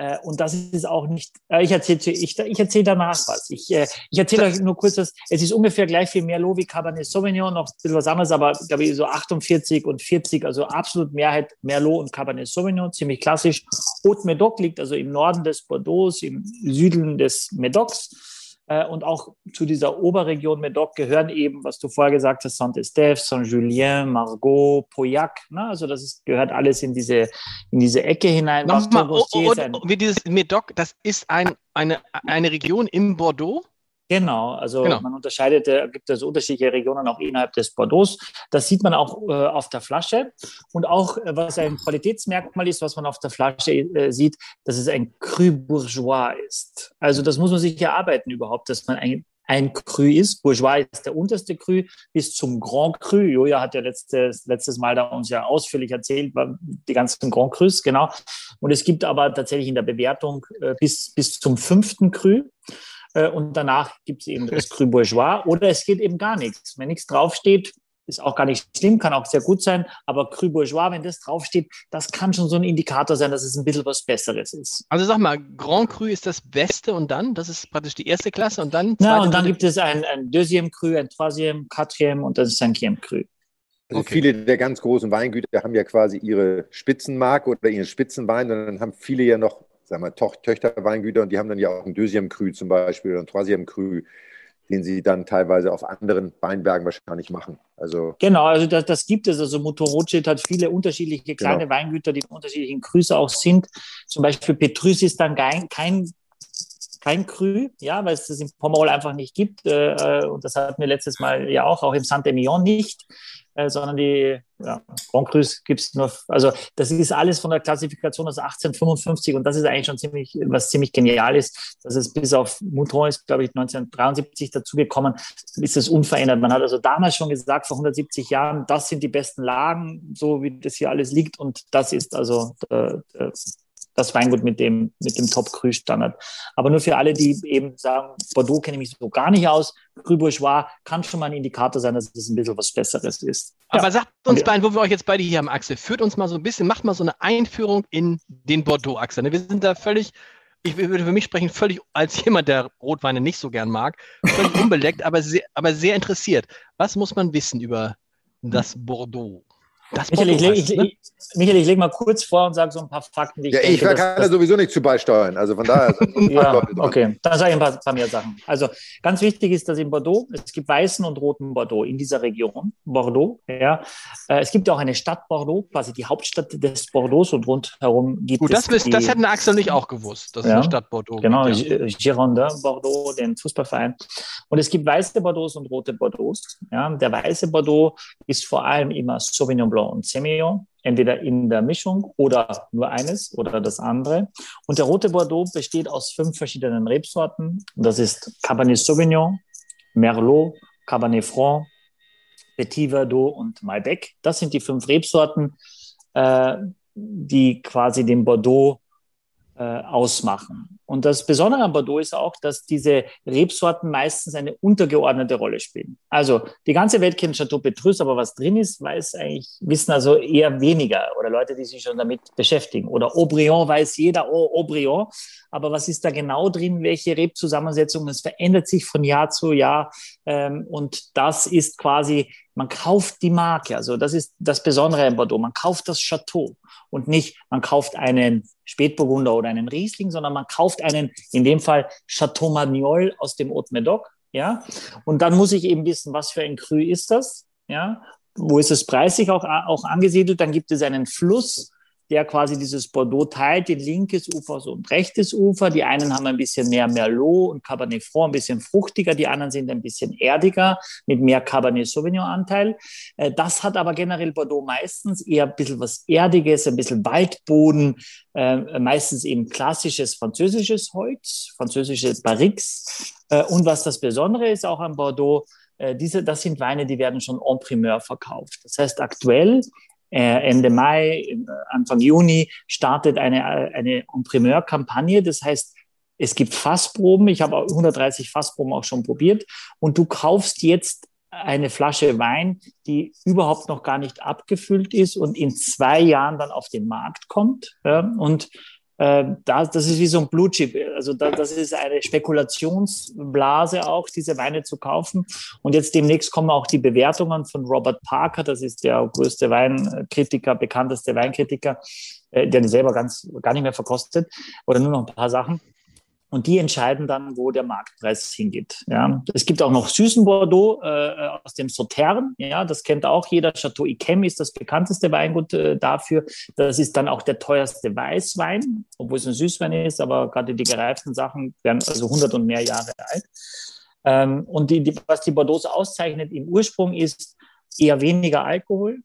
äh, und das ist auch nicht, äh, ich erzähle ich, ich erzähl danach was. Ich, äh, ich erzähle euch nur kurz, dass es ist ungefähr gleich viel Merlot wie Cabernet Sauvignon, noch ein bisschen was anderes, aber glaube ich so 48 und 40, also absolut Mehrheit Merlot und Cabernet Sauvignon, ziemlich klassisch. Haute Medoc liegt also im Norden des Bordeaux, im Süden des Medocs. Äh, und auch zu dieser Oberregion Medoc gehören eben, was du vorher gesagt hast, Saint-Estèphe, Saint-Julien, Margot, Pauillac. Ne? Also das ist, gehört alles in diese, in diese Ecke hinein. Nochmal, oh, oh, oh, wie dieses Medoc, das ist ein, eine, eine Region im Bordeaux? Genau, also genau. man unterscheidet, da gibt es unterschiedliche Regionen auch innerhalb des Bordeaux. Das sieht man auch äh, auf der Flasche. Und auch, äh, was ein Qualitätsmerkmal ist, was man auf der Flasche äh, sieht, dass es ein Cru Bourgeois ist. Also das muss man sich erarbeiten überhaupt, dass man ein, ein Cru ist. Bourgeois ist der unterste Cru bis zum Grand Cru. Joja hat ja letztes, letztes Mal da uns ja ausführlich erzählt, die ganzen Grand Crus, genau. Und es gibt aber tatsächlich in der Bewertung äh, bis, bis zum fünften Cru. Äh, und danach gibt es eben das Cru Bourgeois oder es geht eben gar nichts. Wenn nichts draufsteht, ist auch gar nicht schlimm, kann auch sehr gut sein, aber Cru Bourgeois, wenn das draufsteht, das kann schon so ein Indikator sein, dass es ein bisschen was Besseres ist. Also sag mal, Grand Cru ist das Beste und dann, das ist praktisch die erste Klasse und dann? Ja, und dann gibt es ein, ein Deuxième Cru, ein Troisième, Quatrième und ein Cinquième Cru. Also okay. viele der ganz großen Weingüter haben ja quasi ihre Spitzenmarke oder ihren Spitzenwein und dann haben viele ja noch, sagen wir, Töchterweingüter und die haben dann ja auch ein Deuxième Cru zum Beispiel oder ein Troisième Cru den sie dann teilweise auf anderen Weinbergen wahrscheinlich machen. Also genau, also das, das gibt es. Also Motorocit hat viele unterschiedliche kleine genau. Weingüter, die unterschiedlichen Grüße auch sind. Zum Beispiel Petrus ist dann kein, kein kein Cru, ja, weil es das im Pomerol einfach nicht gibt. Äh, und das hatten wir letztes Mal ja auch, auch im Saint-Emilion nicht. Äh, sondern die ja, Grand Crus gibt es nur, also das ist alles von der Klassifikation aus 1855 und das ist eigentlich schon ziemlich, was ziemlich genial ist, dass es bis auf Mouton ist, glaube ich, 1973 dazugekommen, ist es unverändert. Man hat also damals schon gesagt, vor 170 Jahren, das sind die besten Lagen, so wie das hier alles liegt und das ist also der, der, das Weingut mit dem, mit dem Top-Cru-Standard. Aber nur für alle, die eben sagen, Bordeaux kenne ich mich so gar nicht aus, Cru Bourgeois kann schon mal ein Indikator sein, dass es ein bisschen was Besseres ist. Aber ja. sagt uns beiden, wo wir euch jetzt beide hier haben, Axel, führt uns mal so ein bisschen, macht mal so eine Einführung in den Bordeaux, Axel. Wir sind da völlig, ich würde für mich sprechen, völlig als jemand, der Rotweine nicht so gern mag, völlig unbeleckt, *laughs* aber sehr, aber sehr interessiert. Was muss man wissen über das Bordeaux? Das Michael, ich, heißt, ich, ne? ich, Michael, ich lege mal kurz vor und sage so ein paar Fakten, die ich ja, denke, Ich kann da sowieso nicht zu beisteuern, also von daher. *laughs* ja, okay, dann sage ich ein paar, paar, mehr Sachen. Also ganz wichtig ist, dass in Bordeaux, es gibt weißen und roten Bordeaux in dieser Region, Bordeaux. Ja. Äh, es gibt auch eine Stadt Bordeaux, quasi die Hauptstadt des Bordeaux und rundherum gibt Gut, es das, die, das hätten Axel nicht auch gewusst, dass ja, eine Stadt Bordeaux Genau, gibt, ja. Girondin Bordeaux, den Fußballverein. Und es gibt weiße Bordeaux und rote Bordeaux. Ja. Der weiße Bordeaux ist vor allem immer Sauvignon Blanc Blanc und Semillon, entweder in der Mischung oder nur eines oder das andere. Und der rote Bordeaux besteht aus fünf verschiedenen Rebsorten. Das ist Cabernet Sauvignon, Merlot, Cabernet Franc, Petit Verdot und Malbec. Das sind die fünf Rebsorten, äh, die quasi den Bordeaux äh, ausmachen. Und das Besondere an Bordeaux ist auch, dass diese Rebsorten meistens eine untergeordnete Rolle spielen. Also die ganze Welt kennt Chateau Petrus, aber was drin ist, weiß eigentlich, wissen also eher weniger oder Leute, die sich schon damit beschäftigen. Oder Aubryon weiß jeder, oh, Aubryon. Aber was ist da genau drin? Welche Rebzusammensetzung? Es verändert sich von Jahr zu Jahr. Ähm, und das ist quasi, man kauft die Marke. Also das ist das Besondere in Bordeaux. Man kauft das Chateau und nicht, man kauft einen Spätburgunder oder einen Riesling, sondern man kauft einen, in dem Fall Chateau Magnol aus dem Haute Medoc, ja. Und dann muss ich eben wissen, was für ein Cru ist das, ja. Wo ist es preislich auch, auch angesiedelt? Dann gibt es einen Fluss, der quasi dieses Bordeaux teilt, die linkes Ufer und rechtes Ufer. Die einen haben ein bisschen mehr Merlot und Cabernet Franc, ein bisschen fruchtiger, die anderen sind ein bisschen erdiger, mit mehr Cabernet Sauvignon-Anteil. Äh, das hat aber generell Bordeaux meistens eher ein bisschen was Erdiges, ein bisschen Waldboden, äh, meistens eben klassisches französisches Holz, französische Barriques. Äh, und was das Besondere ist auch an Bordeaux, diese, das sind Weine, die werden schon en primeur verkauft. Das heißt, aktuell Ende Mai, äh, Anfang Juni startet eine, äh, eine Primeur-Kampagne. Das heißt, es gibt Fassproben. Ich habe 130 Fassproben auch schon probiert. Und du kaufst jetzt eine Flasche Wein, die überhaupt noch gar nicht abgefüllt ist und in zwei Jahren dann auf den Markt kommt. Und äh, das, das ist wie so ein Blue Chip. Also da, das ist eine Spekulationsblase auch, diese Weine zu kaufen. Und jetzt demnächst kommen auch die Bewertungen von Robert Parker, das ist der größte Weinkritiker, bekannteste Weinkritiker, äh, der selber ganz gar nicht mehr verkostet oder nur noch ein paar Sachen. Und die entscheiden dann, wo der Marktpreis hingeht. Ja. Es gibt auch noch süßen Bordeaux äh, aus dem Sautern. Ja, das kennt auch jeder. Chateau Yquem ist das bekannteste Weingut äh, dafür. Das ist dann auch der teuerste Weißwein, obwohl es ein Süßwein ist, aber gerade die gereiften Sachen werden also 100 und mehr Jahre alt. Ähm, und die, die, was die Bordeaux auszeichnet im Ursprung ist eher weniger Alkohol,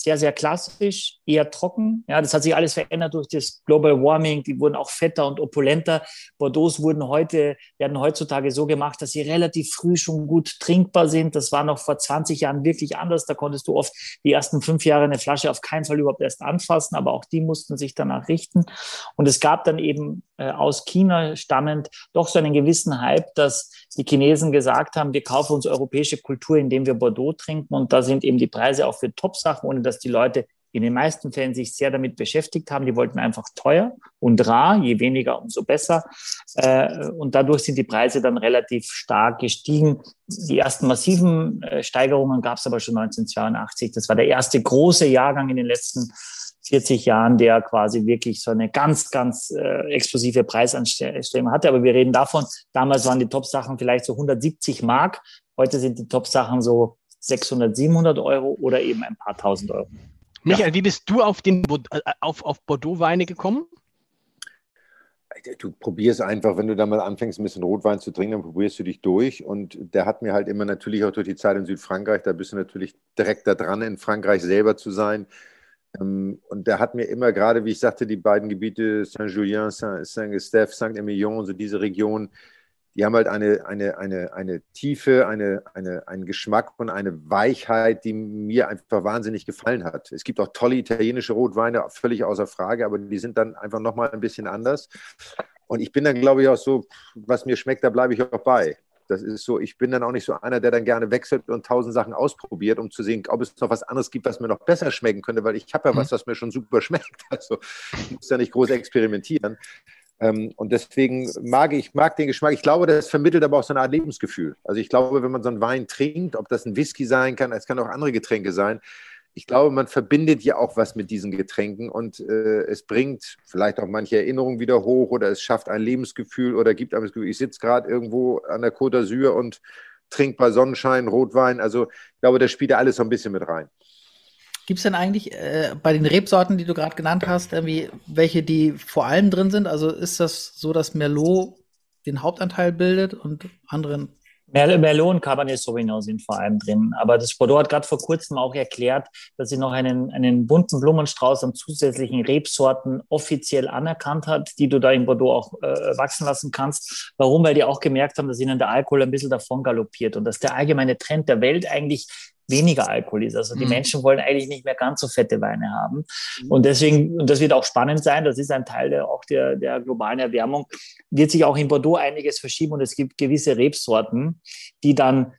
sehr, sehr klassisch, eher trocken. Ja, das hat sich alles verändert durch das Global Warming. Die wurden auch fetter und opulenter. Bordeaux wurden heute, werden heutzutage so gemacht, dass sie relativ früh schon gut trinkbar sind. Das war noch vor 20 Jahren wirklich anders. Da konntest du oft die ersten fünf Jahre eine Flasche auf keinen Fall überhaupt erst anfassen, aber auch die mussten sich danach richten. Und es gab dann eben äh, aus China stammend doch so einen gewissen Hype, dass die Chinesen gesagt haben, wir kaufen uns europäische Kultur, indem wir Bordeaux trinken. Und da sind eben die Preise auch für Top-Sachen, ohne dass die Leute in den meisten Fällen sich sehr damit beschäftigt haben. Die wollten einfach teuer und rar, je weniger, umso besser. Äh, und dadurch sind die Preise dann relativ stark gestiegen. Die ersten massiven äh, Steigerungen gab es aber schon 1982. Das war der erste große Jahrgang in den letzten 40 Jahren, der quasi wirklich so eine ganz, ganz äh, explosive Preisanstellung hatte. Aber wir reden davon, damals waren die Top-Sachen vielleicht so 170 Mark. Heute sind die Top-Sachen so 600, 700 Euro oder eben ein paar tausend Euro. Michael, ja. wie bist du auf, den, äh, auf, auf Bordeaux-Weine gekommen? Du probierst einfach, wenn du da mal anfängst, ein bisschen Rotwein zu trinken, dann probierst du dich durch. Und der hat mir halt immer natürlich auch durch die Zeit in Südfrankreich, da bist du natürlich direkt da dran, in Frankreich selber zu sein. Ähm, und der hat mir immer gerade, wie ich sagte, die beiden Gebiete Saint-Julien, Saint-Gustave, Saint-Emilion, so diese Region, die haben halt eine, eine, eine, eine Tiefe, eine, eine, einen Geschmack und eine Weichheit, die mir einfach wahnsinnig gefallen hat. Es gibt auch tolle italienische Rotweine, völlig außer Frage, aber die sind dann einfach nochmal ein bisschen anders. Und ich bin dann, glaube ich, auch so, was mir schmeckt, da bleibe ich auch bei. Das ist so, ich bin dann auch nicht so einer, der dann gerne wechselt und tausend Sachen ausprobiert, um zu sehen, ob es noch was anderes gibt, was mir noch besser schmecken könnte, weil ich habe ja was, mhm. was mir schon super *laughs* schmeckt. Also ich muss ja nicht groß experimentieren. Ähm, und deswegen mag ich mag den Geschmack. Ich glaube, das vermittelt aber auch so eine Art Lebensgefühl. Also ich glaube, wenn man so einen Wein trinkt, ob das ein Whisky sein kann, es kann auch andere Getränke sein. Ich glaube, man verbindet ja auch was mit diesen Getränken und äh, es bringt vielleicht auch manche Erinnerungen wieder hoch oder es schafft ein Lebensgefühl oder gibt einem das Gefühl, ich sitze gerade irgendwo an der Côte d'Azur und trinke bei Sonnenschein Rotwein. Also ich glaube, das spielt ja alles so ein bisschen mit rein. Gibt es denn eigentlich äh, bei den Rebsorten, die du gerade genannt hast, irgendwie welche, die vor allem drin sind? Also ist das so, dass Merlot den Hauptanteil bildet und anderen? Merlot und Cabernet Sauvignon sind vor allem drin. Aber das Bordeaux hat gerade vor kurzem auch erklärt, dass sie noch einen, einen bunten Blumenstrauß an zusätzlichen Rebsorten offiziell anerkannt hat, die du da in Bordeaux auch äh, wachsen lassen kannst. Warum? Weil die auch gemerkt haben, dass ihnen der Alkohol ein bisschen davon galoppiert und dass der allgemeine Trend der Welt eigentlich weniger Alkohol ist. Also die mhm. Menschen wollen eigentlich nicht mehr ganz so fette Weine haben. Mhm. Und deswegen, und das wird auch spannend sein, das ist ein Teil der, auch der, der globalen Erwärmung, wird sich auch in Bordeaux einiges verschieben und es gibt gewisse Rebsorten, die dann,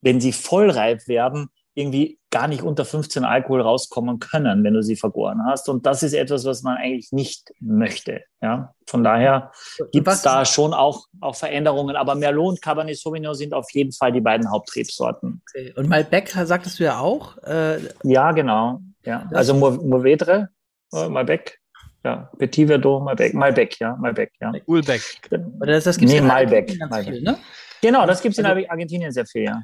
wenn sie vollreif werden, irgendwie gar nicht unter 15 Alkohol rauskommen können, wenn du sie vergoren hast. Und das ist etwas, was man eigentlich nicht möchte. Ja? Von daher gibt es da schon auch, auch Veränderungen. Aber Merlot und Cabernet Sauvignon sind auf jeden Fall die beiden Hauptrebsorten. Okay. Und Malbec sagtest du ja auch? Äh, ja, genau. Ja. Also Mourvedre, äh, Malbec. Ja, Petit Verdot, Malbec, Malbec, ja, Malbec, ja. Ulbec. Das, das gibt's nee, Malbec. Malbec. ne? Genau, das gibt es in also Argentinien sehr viel, ja.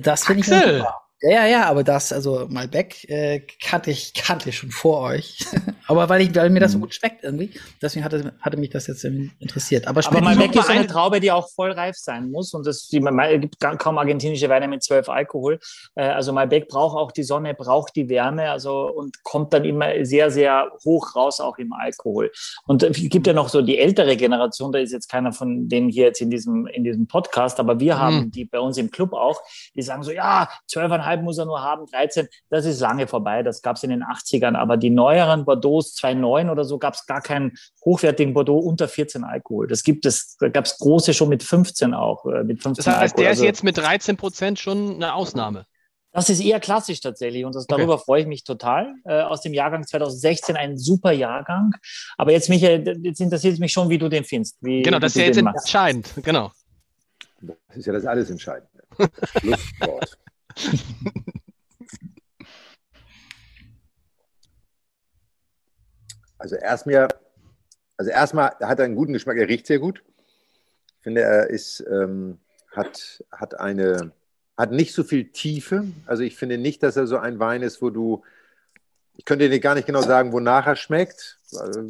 Das finde ich super. Ja, ja, ja, aber das, also Malbec äh, kannte ich, kannte ich schon vor euch. *laughs* aber weil, ich, weil mir das so mhm. gut schmeckt irgendwie, deswegen hatte, hatte mich das jetzt interessiert. Aber, aber Malbec ist eine Traube, die auch voll reif sein muss. Und es gibt kaum argentinische Weine mit 12 Alkohol. Äh, also Malbec braucht auch die Sonne, braucht die Wärme, also und kommt dann immer sehr, sehr hoch raus, auch im Alkohol. Und es gibt ja noch so die ältere Generation, da ist jetzt keiner von denen hier jetzt in diesem, in diesem Podcast, aber wir mhm. haben die bei uns im Club auch, die sagen so, ja, 12,5 12,5 muss er nur haben, 13, das ist lange vorbei. Das gab es in den 80ern. Aber die neueren Bordeaux 2,9 oder so gab es gar keinen hochwertigen Bordeaux unter 14 Alkohol. Das gibt es, da gab es große schon mit 15 auch. Äh, mit 15 das heißt, Alkohol. der ist also, jetzt mit 13 Prozent schon eine Ausnahme. Das ist eher klassisch tatsächlich und das, darüber okay. freue ich mich total. Äh, aus dem Jahrgang 2016 ein super Jahrgang. Aber jetzt, Michael, jetzt interessiert es mich schon, wie du den findest. Wie, genau, das ist ja jetzt entscheidend. Genau. Das ist ja das alles Entscheidende. *laughs* Das *laughs* also erstmal, also erstmal hat er einen guten Geschmack, er riecht sehr gut. Ich finde, er ist, ähm, hat, hat eine, hat nicht so viel Tiefe. Also ich finde nicht, dass er so ein Wein ist, wo du, ich könnte dir gar nicht genau sagen, wonach er schmeckt. Also,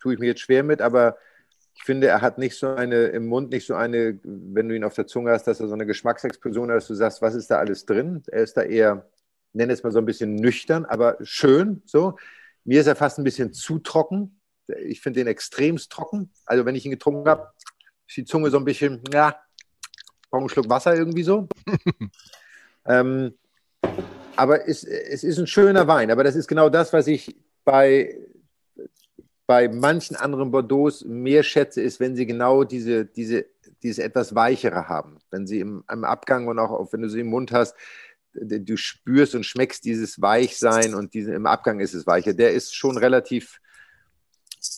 tue ich mir jetzt schwer mit, aber ich finde, er hat nicht so eine, im Mund nicht so eine, wenn du ihn auf der Zunge hast, dass er so eine Geschmacksexplosion hat, dass du sagst, was ist da alles drin? Er ist da eher nenne es mal so ein bisschen nüchtern, aber schön. So. Mir ist er fast ein bisschen zu trocken. Ich finde den extremst trocken. Also wenn ich ihn getrunken habe, ist die Zunge so ein bisschen, ja, brauche einen Schluck Wasser irgendwie so. *laughs* ähm, aber es, es ist ein schöner Wein. Aber das ist genau das, was ich bei, bei manchen anderen Bordeaux mehr schätze, ist, wenn sie genau diese, diese, dieses etwas Weichere haben. Wenn sie im, im Abgang und auch wenn du sie im Mund hast, du spürst und schmeckst dieses Weichsein und diese, im Abgang ist es weicher. Der ist schon relativ,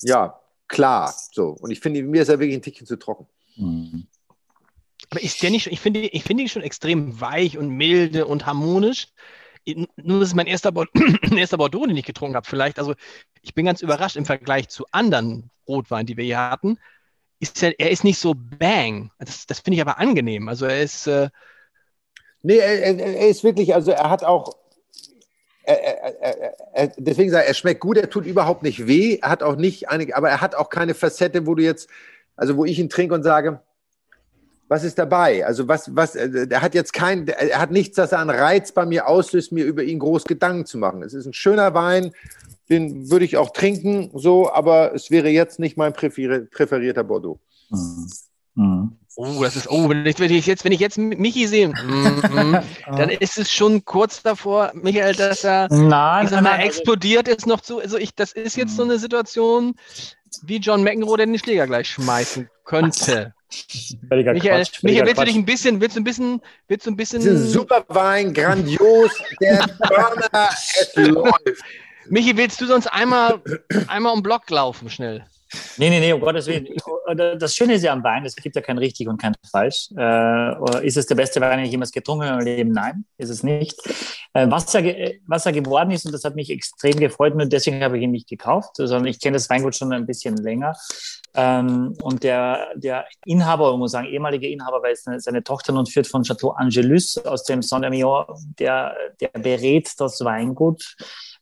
ja, klar. So. Und ich finde, mir ist er wirklich ein Tickchen zu trocken. Mhm. Aber ist der nicht, ich finde, ich finde ihn schon extrem weich und milde und harmonisch. Nur das ist mein erster, *clears throat* erster Bordeaux, den ich getrunken habe. Vielleicht, also ich bin ganz überrascht im Vergleich zu anderen Rotweinen, die wir hier hatten. Ist er, er ist nicht so bang. Das, das finde ich aber angenehm. Also er ist. Äh, nee, er, er, ist wirklich, also er hat auch. Er, deswegen sage ich, er schmeckt gut, er tut überhaupt nicht weh, er hat auch nicht einige, aber er hat auch keine Facette, wo du jetzt, also wo ich ihn trinke und sage, was ist dabei? Also was, was, äh, er hat jetzt kein, er hat nichts, das er an Reiz bei mir auslöst, mir über ihn groß Gedanken zu machen. Es ist ein schöner Wein, den würde ich auch trinken, so, aber es wäre jetzt nicht mein präferierter Bordeaux. Mhm. Mhm. Oh, das ist, oh, wenn ich, wenn ich jetzt, wenn ich jetzt Michi sehe, mm, mm, *laughs* dann ist es schon kurz davor, Michael, dass er nein, ich sag mal, nein, also explodiert ist noch zu. Also ich, das ist jetzt so eine Situation, wie John McEnroe, den Schläger gleich schmeißen könnte. Michael, Quatsch, Michael willst du dich ein bisschen, willst du ein bisschen, willst du ein bisschen. Das ist super Wein, grandios, der *laughs* Burner, es läuft. Michi, willst du sonst einmal, einmal um Block laufen, schnell? Nee, nee, nee, um Gottes Willen. *laughs* Das Schöne ist ja am Wein, es gibt ja kein richtig und kein falsch. Äh, ist es der beste Wein, den ich jemals getrunken habe im Leben? Nein, ist es nicht. Äh, was, er, was er geworden ist, und das hat mich extrem gefreut, und deswegen habe ich ihn nicht gekauft, sondern ich kenne das Weingut schon ein bisschen länger. Ähm, und der, der Inhaber, ich muss sagen, ehemaliger Inhaber, weil es seine, seine Tochter nun führt von Chateau Angelus aus dem Saint-Emilion, der, der berät das Weingut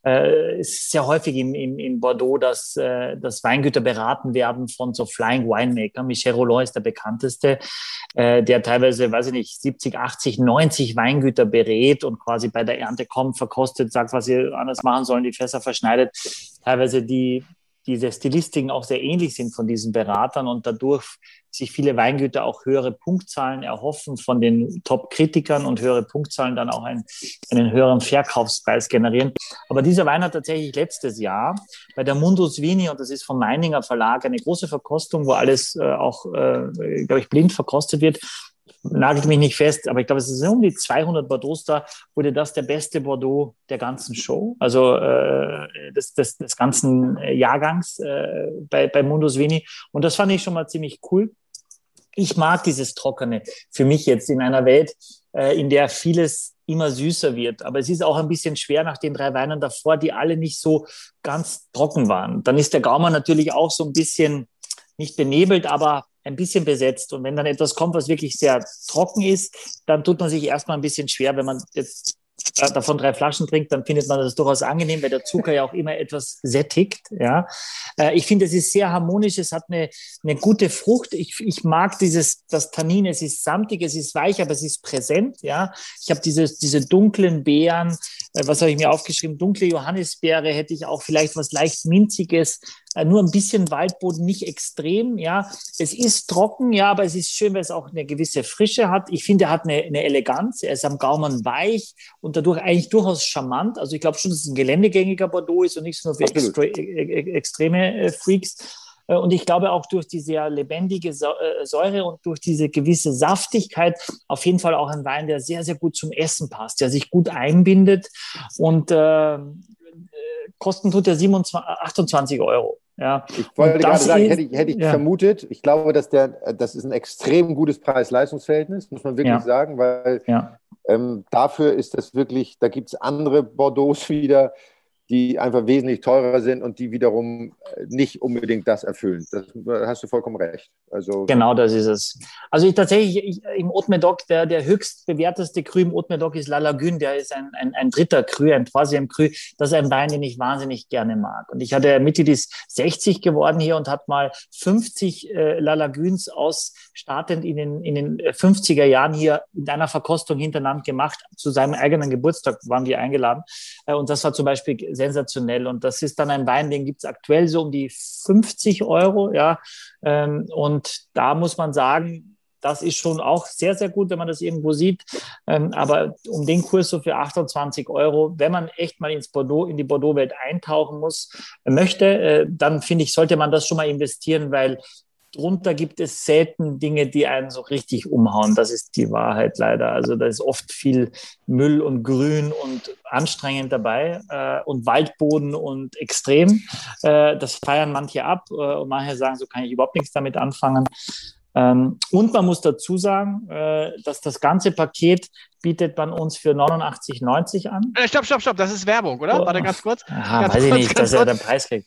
äh, es ist sehr häufig in, in, in Bordeaux, dass, äh, dass Weingüter beraten werden von so Flying Winemaker. Michel Roland ist der bekannteste, äh, der teilweise, weiß ich nicht, 70, 80, 90 Weingüter berät und quasi bei der Ernte kommt, verkostet, sagt, was sie anders machen sollen, die Fässer verschneidet, teilweise die diese Stilistiken auch sehr ähnlich sind von diesen Beratern und dadurch sich viele Weingüter auch höhere Punktzahlen erhoffen von den Top-Kritikern und höhere Punktzahlen dann auch einen, einen höheren Verkaufspreis generieren. Aber dieser Wein hat tatsächlich letztes Jahr bei der Mundus Vini, und das ist vom Meininger Verlag, eine große Verkostung, wo alles äh, auch, äh, glaube ich, blind verkostet wird, nagelt mich nicht fest, aber ich glaube, es sind um die 200 Bordeaux da, wurde das der beste Bordeaux der ganzen Show, also äh, des, des, des ganzen äh, Jahrgangs äh, bei, bei Mundus Vini. Und das fand ich schon mal ziemlich cool. Ich mag dieses Trockene für mich jetzt in einer Welt, äh, in der vieles immer süßer wird. Aber es ist auch ein bisschen schwer nach den drei Weinen davor, die alle nicht so ganz trocken waren. Dann ist der Gaumer natürlich auch so ein bisschen nicht benebelt, aber ein bisschen besetzt. Und wenn dann etwas kommt, was wirklich sehr trocken ist, dann tut man sich erstmal ein bisschen schwer, wenn man jetzt davon drei Flaschen trinkt, dann findet man das durchaus angenehm, weil der Zucker ja auch immer etwas sättigt. Ja. Äh, ich finde, es ist sehr harmonisch, es hat eine, eine gute Frucht. Ich, ich mag dieses, das Tannin, es ist samtig, es ist weich, aber es ist präsent. Ja. Ich habe diese, diese dunklen Beeren, äh, was habe ich mir aufgeschrieben? Dunkle Johannisbeere hätte ich auch vielleicht was leicht Minziges, nur ein bisschen Waldboden, nicht extrem. Ja, es ist trocken, ja, aber es ist schön, weil es auch eine gewisse Frische hat. Ich finde, er hat eine, eine Eleganz. Er ist am Gaumen weich und dadurch eigentlich durchaus charmant. Also ich glaube schon, dass es ein geländegängiger Bordeaux ist und nicht nur für extre e-, e-, e-, extreme Freaks. Äh, und ich glaube auch durch die sehr lebendige äh, Säure und durch diese gewisse Saftigkeit auf jeden Fall auch ein Wein, der sehr, sehr gut zum Essen passt, der sich gut einbindet und äh, kosten tut der 27, 28 Euro. Ja. Ich wollte gerade sagen, ist, hätte ich, hätte ich ja. vermutet, ich glaube, dass der, das ist ein extrem gutes Preis-Leistungs-Verhältnis, muss man wirklich ja. sagen, weil ja. ähm, dafür ist das wirklich, da gibt es andere Bordeaux wieder, die einfach wesentlich teurer sind und die wiederum äh, nicht unbedingt das erfüllen. Das hast du vollkommen recht. Also genau, das ist es. Also ich, tatsächlich ich, im Haute Medoc, der, der höchst bewerteste Cru im Haute Medoc ist La Lagune. Der ist ein, ein, ein dritter Cru, ein Troisième Cru. Das ist ein Wein, den ich wahnsinnig gerne mag. Und ich hatte Mitte des 60 geworden hier und habe mal 50 äh, La Lagunes aus startend in den, in den 50er Jahren hier in einer Verkostung hintereinander gemacht. Zu seinem eigenen Geburtstag waren wir eingeladen. Äh, und das war zum Beispiel sensationell. Und das ist dann ein Wein, den gibt es aktuell so um die 50 Euro. Ja. Ähm, und da muss man sagen, das ist schon auch sehr, sehr gut, wenn man das irgendwo sieht. Ähm, aber um den Kurs so für 28 Euro, wenn man echt mal ins Bordeaux, in die Bordeaux-Welt eintauchen muss, äh, möchte, äh, dann finde ich, sollte man das schon mal investieren, weil drunter gibt es selten Dinge, die einen so richtig umhauen. Das ist die Wahrheit leider. Also da ist oft viel Müll und Grün und anstrengend dabei äh, und Waldboden und extrem. Äh, das feiern manche ab äh, und manche sagen, so kann ich überhaupt nichts damit anfangen. Ähm, und man muss dazu sagen, äh, dass das ganze Paket bietet man uns für 89,90 an. Äh, stopp, stopp, stopp, das ist Werbung, oder? Oh. Warte ganz kurz. Aha, ganz weiß ich kurz, nicht, ganz dass er kurz. den Preis kriegt.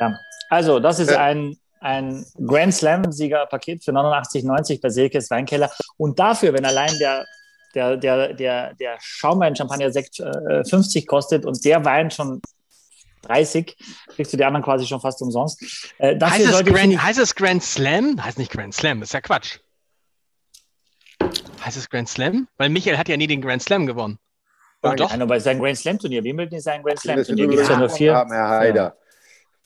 Ja. Also, das ist ein, ein Grand Slam-Sieger-Paket für 89,90 bei Silkes Weinkeller. Und dafür, wenn allein der der, der, der, der Schaumwein Champagner Sekt äh, 50 kostet und der Wein schon 30, kriegst du die anderen quasi schon fast umsonst. Äh, dafür Heißt es, Grand, heißt es Grand Slam? Heißt nicht Grand Slam, ist ja Quatsch. Heißt es Grand Slam? Weil Michael hat ja nie den Grand Slam gewonnen. Und doch, Nein, aber es ist ein Grand Slam Turnier. Wimbledon ist ein Grand Slam Das wir Turnier. drüber Gibt es ja nur vier. haben, Herr Haider. ja.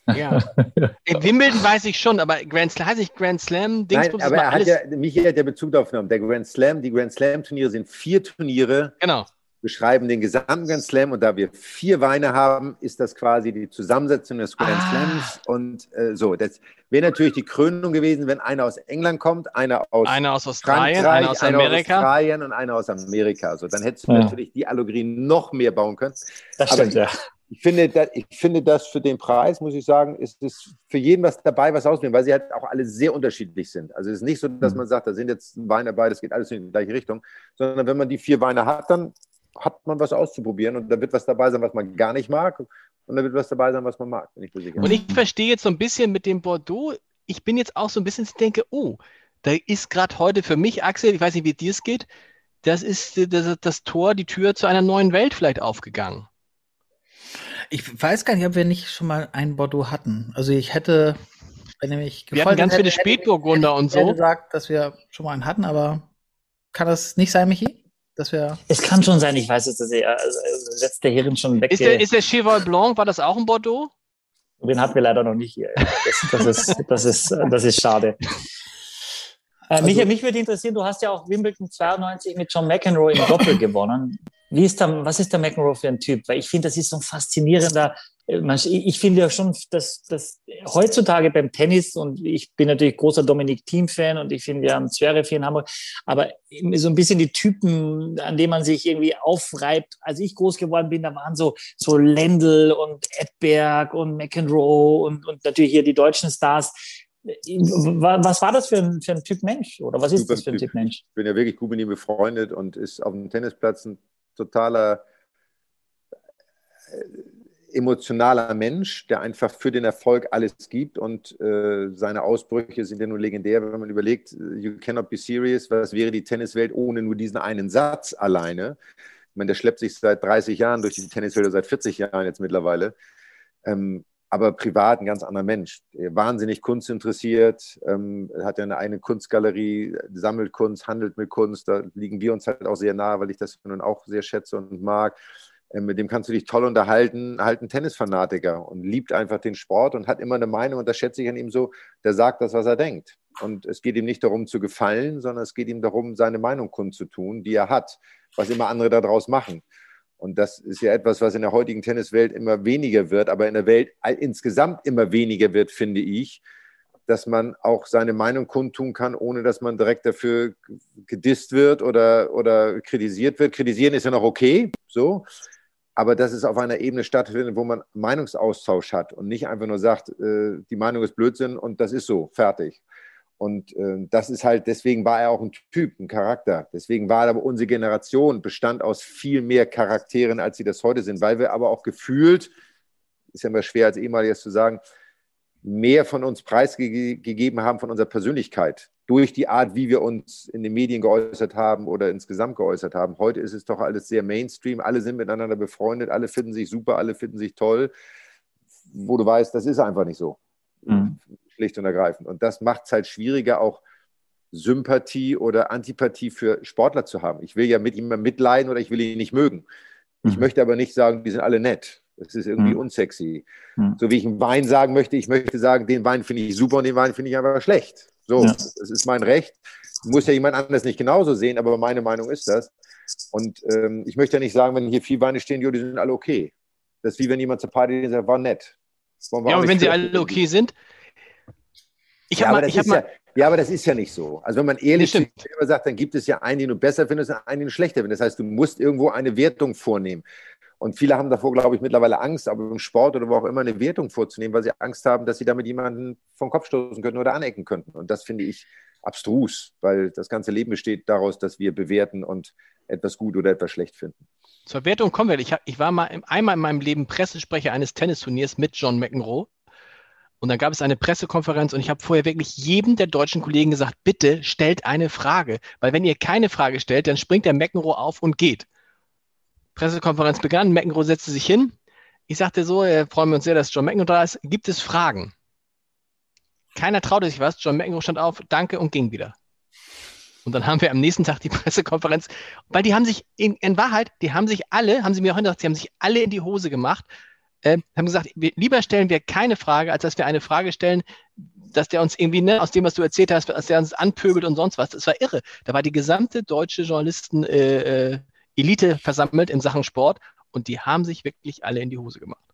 *laughs* In Wimbledon weiß ich schon, aber Grand Slam, heißt nicht Grand Slam, Nein, Dingsbums, aber ist mal er hat ja, Michael hat ja Bezug darauf genommen. Der Grand Slam, die Grand Slam-Turniere sind vier Turniere, Genau. beschreiben den gesamten Grand Slam und da wir vier Weine haben, ist das quasi die Zusammensetzung des Grand Ah. Slams und äh, so. Das wäre natürlich die Krönung gewesen, wenn einer aus England kommt, einer aus Einer aus Australien, Frankreich, einer aus Amerika. Australien und einer aus Amerika. Also dann hättest du Ja. natürlich die Allegorien noch mehr bauen können. Das Aber stimmt, ja. Ich finde, das, ich finde das für den Preis, muss ich sagen, ist es für jeden was dabei, was ausnehmen, weil sie halt auch alle sehr unterschiedlich sind. Also es ist nicht so, dass Mhm. man sagt, da sind jetzt Weine dabei, das geht alles in die gleiche Richtung, sondern wenn man die vier Weine hat, dann hat man was auszuprobieren und da wird was dabei sein, was man gar nicht mag und da wird was dabei sein, was man mag, ich. Und ich verstehe jetzt so ein bisschen mit dem Bordeaux, ich bin jetzt auch so ein bisschen, ich denke, oh, da ist gerade heute für mich, Axel, ich weiß nicht, wie dir es geht, das ist das, das Tor, die Tür zu einer neuen Welt vielleicht aufgegangen. Ich weiß gar nicht, ob wir nicht schon mal einen Bordeaux hatten. Also ich hätte, wenn mich Wir hatten ganz viele Spätburgunder und Ich hätte so. gesagt, dass wir schon mal einen hatten, aber kann das nicht sein, Michi? Dass wir. Es kann schon sein, ich weiß es, dass er also, setzt der Herren schon weg. Ist der, ist der Cheval Blanc, war das auch ein Bordeaux? Den hatten wir leider noch nicht hier. Das, das, ist, das, ist, das ist schade. Äh, mich, mich würde interessieren, du hast ja auch Wimbledon 92 mit John McEnroe im Doppel gewonnen. Wie ist der, was ist der McEnroe für ein Typ? Weil ich finde, das ist so ein faszinierender. äh, Ich finde ja schon, dass, dass heutzutage beim Tennis, und ich bin natürlich großer Dominik Thiem-Fan und ich finde ja einen Zverev hier in Hamburg, aber so ein bisschen die Typen, an denen man sich irgendwie aufreibt. Als ich groß geworden bin, da waren so, so Lendl und Edberg und McEnroe und, und natürlich hier die deutschen Stars. Wa- Was war das für ein, für ein Typ Mensch? Oder was ist Super das für ein Typ. Typ Mensch? Ich bin ja wirklich gut mit ihm befreundet und ist auf dem Tennisplatz ein totaler äh, emotionaler Mensch, der einfach für den Erfolg alles gibt und äh, seine Ausbrüche sind ja nur legendär, wenn man überlegt, you cannot be serious, was wäre die Tenniswelt ohne nur diesen einen Satz alleine? Ich meine, der schleppt sich seit 30 Jahren durch die Tenniswelt, oder seit 40 Jahren jetzt mittlerweile. Ähm, aber privat ein ganz anderer Mensch. Wahnsinnig kunstinteressiert, ähm, hat ja eine eigene Kunstgalerie, sammelt Kunst, handelt mit Kunst. Da liegen wir uns halt auch sehr nahe, weil ich das nun auch sehr schätze und mag. Ähm, mit dem kannst du dich toll unterhalten, halt ein Tennisfanatiker und liebt einfach den Sport und hat immer eine Meinung und das schätze ich an ihm so, der sagt das, was er denkt. Und es geht ihm nicht darum zu gefallen, sondern es geht ihm darum, seine Meinung kundzutun, die er hat, was immer andere daraus machen. Und das ist ja etwas, was in der heutigen Tenniswelt immer weniger wird, aber in der Welt insgesamt immer weniger wird, finde ich, dass man auch seine Meinung kundtun kann, ohne dass man direkt dafür gedisst wird oder, oder kritisiert wird. Kritisieren ist ja noch okay, so. Aber dass es auf einer Ebene stattfindet, wo man Meinungsaustausch hat und nicht einfach nur sagt, äh, die Meinung ist Blödsinn und das ist so, fertig. Und äh, das ist halt, deswegen war er auch ein Typ, ein Charakter. Deswegen war aber unsere Generation bestand aus viel mehr Charakteren, als sie das heute sind, weil wir aber auch gefühlt, ist ja immer schwer als ehemaliges zu sagen, mehr von uns preisgegeben haben von unserer Persönlichkeit. durch die Art, wie wir uns in den Medien geäußert haben oder insgesamt geäußert haben. Heute ist es doch alles sehr Mainstream. Alle sind miteinander befreundet, alle finden sich super, alle finden sich toll. Wo du weißt, das ist einfach nicht so. Mhm. Schlicht und ergreifend. Und das macht es halt schwieriger, auch Sympathie oder Antipathie für Sportler zu haben. Ich will ja mit ihm mitleiden oder ich will ihn nicht mögen. Ich mhm. möchte aber nicht sagen, die sind alle nett. Das ist irgendwie mhm. unsexy. Mhm. So wie ich einen Wein sagen möchte, ich möchte sagen, den Wein finde ich super und den Wein finde ich einfach schlecht. So, ja. das ist mein Recht. Muss ja jemand anders nicht genauso sehen, aber meine Meinung ist das. Und ähm, ich möchte ja nicht sagen, wenn hier vier Weine stehen, die sind alle okay. Das ist wie wenn jemand zur Party sagt, war nett. Ja, aber wenn sie alle okay sind. Ich ja, mal, ich ja, ja, aber das ist ja nicht so. Also wenn man ehrlich selber sagt, dann gibt es ja einen, den du besser findest und einen, den du schlechter findest. Das heißt, du musst irgendwo eine Wertung vornehmen. Und viele haben davor, glaube ich, mittlerweile Angst, aber im Sport oder wo auch immer eine Wertung vorzunehmen, weil sie Angst haben, dass sie damit jemanden vom Kopf stoßen könnten oder anecken könnten. Und das finde ich abstrus, weil das ganze Leben besteht daraus, dass wir bewerten und etwas gut oder etwas schlecht finden. Zur Wertung kommen wir. Ich, hab, ich war mal einmal in meinem Leben Pressesprecher eines Tennisturniers mit John McEnroe. Und dann gab es eine Pressekonferenz und ich habe vorher wirklich jedem der deutschen Kollegen gesagt, bitte stellt eine Frage. Weil wenn ihr keine Frage stellt, dann springt der McEnroe auf und geht. Pressekonferenz begann, McEnroe setzte sich hin. Ich sagte so, äh, freuen wir uns sehr, dass John McEnroe da ist. Gibt es Fragen? Keiner traute sich was. John McEnroe stand auf, danke und ging wieder. Und dann haben wir am nächsten Tag die *laughs* Pressekonferenz, weil die haben sich, in, in Wahrheit, die haben sich alle, haben sie mir auch gesagt, sie haben sich alle in die Hose gemacht, äh, haben gesagt, wir, lieber stellen wir keine Frage, als dass wir eine Frage stellen, dass der uns irgendwie, ne, aus dem, was du erzählt hast, dass der uns anpöbelt und sonst was. Das war irre. Da war die gesamte deutsche Journalisten, äh, äh versammelt in Sachen Sport und die haben sich wirklich alle in die Hose gemacht.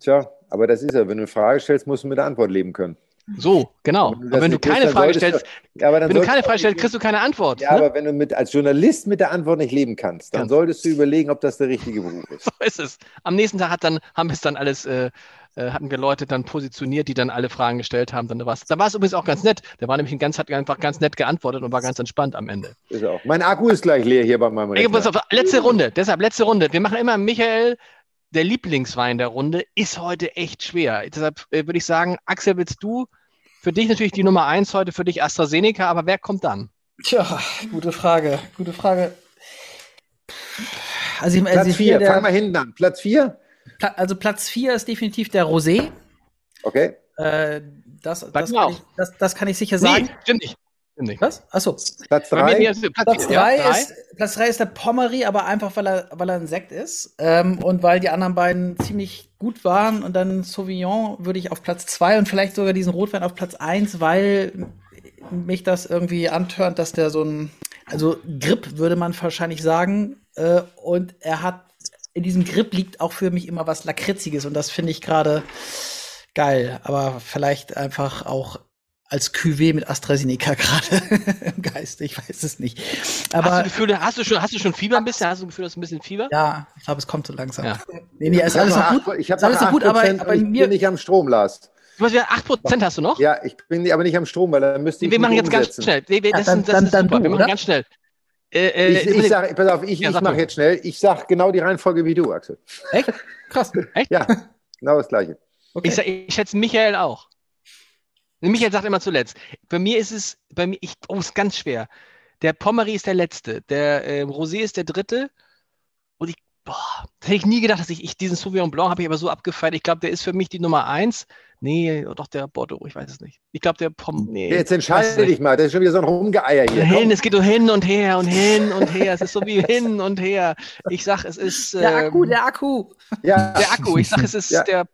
Tja, aber das ist ja, wenn du eine Frage stellst, musst du mit der Antwort leben können. So, genau. Wenn aber wenn du keine Frage stellst, du, wenn du keine Frage stellst, kriegst du keine Antwort. Ja, ne? aber wenn du mit, als Journalist mit der Antwort nicht leben kannst, dann kannst. solltest du überlegen, ob das der richtige Beruf ist. *laughs* So ist es. Am nächsten Tag hat dann, haben wir es dann alles äh, äh, hatten wir Leute dann positioniert, die dann alle Fragen gestellt haben. Dann da war es da übrigens auch ganz nett. Der war nämlich ganz, hat einfach ganz nett geantwortet und war ganz entspannt am Ende. Ist auch. Mein Akku ist gleich leer hier bei meinem Rechner. Auf, letzte Runde, deshalb letzte Runde. Wir machen immer Michael, der Lieblingswein der Runde, ist heute echt schwer. Deshalb äh, würde ich sagen, Axel, willst du für dich natürlich die Nummer eins heute, für dich AstraZeneca, aber wer kommt dann? Tja, gute Frage. Gute Frage. Also, Platz also vier, fang mal hinten an. Platz vier? also Platz 4 ist definitiv der Rosé. Okay. Äh, das, das, kann ich, das, das, kann ich, sicher sagen. Nee, stimmt nicht. Nicht. Was? Achso. Platz 3. Platz 3 ja, ist, Platz drei ist der Pommery, aber einfach, weil er, weil er ein Sekt ist. Ähm, und weil die anderen beiden ziemlich gut waren. Und dann Sauvignon würde ich auf Platz 2 und vielleicht sogar diesen Rotwein auf Platz 1, weil mich das irgendwie antörnt, dass der so ein, also Grip würde man wahrscheinlich sagen. Äh, und er hat in diesem Grip liegt auch für mich immer was Lakritziges und das finde ich gerade geil. Aber vielleicht einfach auch als Cuvée mit AstraZeneca *laughs* gerade im Geist. Ich weiß es nicht. Aber hast du, Gefühl, hast du schon, hast du schon Fieber ein bisschen? Hast du Gefühl, dass ein bisschen Fieber? Ja, ich glaube, es kommt so langsam. Ja. Nee, nee, ist alles so gut. Ich habe alles so gut, aber, aber ich mir bin nicht am Strom, Lars. Du hast ja 8% hast du noch? Ja, ich bin aber nicht am Strom, weil dann müsste ich. Wir machen jetzt umsetzen. ganz schnell. Wir, wir, das, ja, dann, das dann, ist dann super. Du, wir machen ganz schnell. Äh, äh, ich, ich sag, pass auf, ich, ja, ich mache jetzt schnell. Ich sag genau die Reihenfolge wie du, Axel. Echt? Krass. *laughs* Echt? Ja, genau das Gleiche. Okay. Ich, ich schätze Michael auch. Michael sagt immer zuletzt. Bei mir ist es, bei mir, ich, oh, ist ganz schwer. Der Pommery ist der letzte, der äh, Rosé ist der dritte. Und ich, boah, das hätte ich nie gedacht, dass ich, ich diesen Sauvignon Blanc habe ich aber so abgefeiert. Ich glaube, der ist für mich die Nummer eins. Nee, doch der Bordeaux, ich weiß es nicht. Ich glaube, der Pom. Nee, Jetzt entscheide dich mal, das ist schon wieder so ein Rumgeeier hier. Hin, es geht so hin und her und hin und her. es ist so wie hin und her. Ich sag, es ist. Ähm, der Akku, der Akku. Ja. Der Akku, ich sag, es ist ja. der.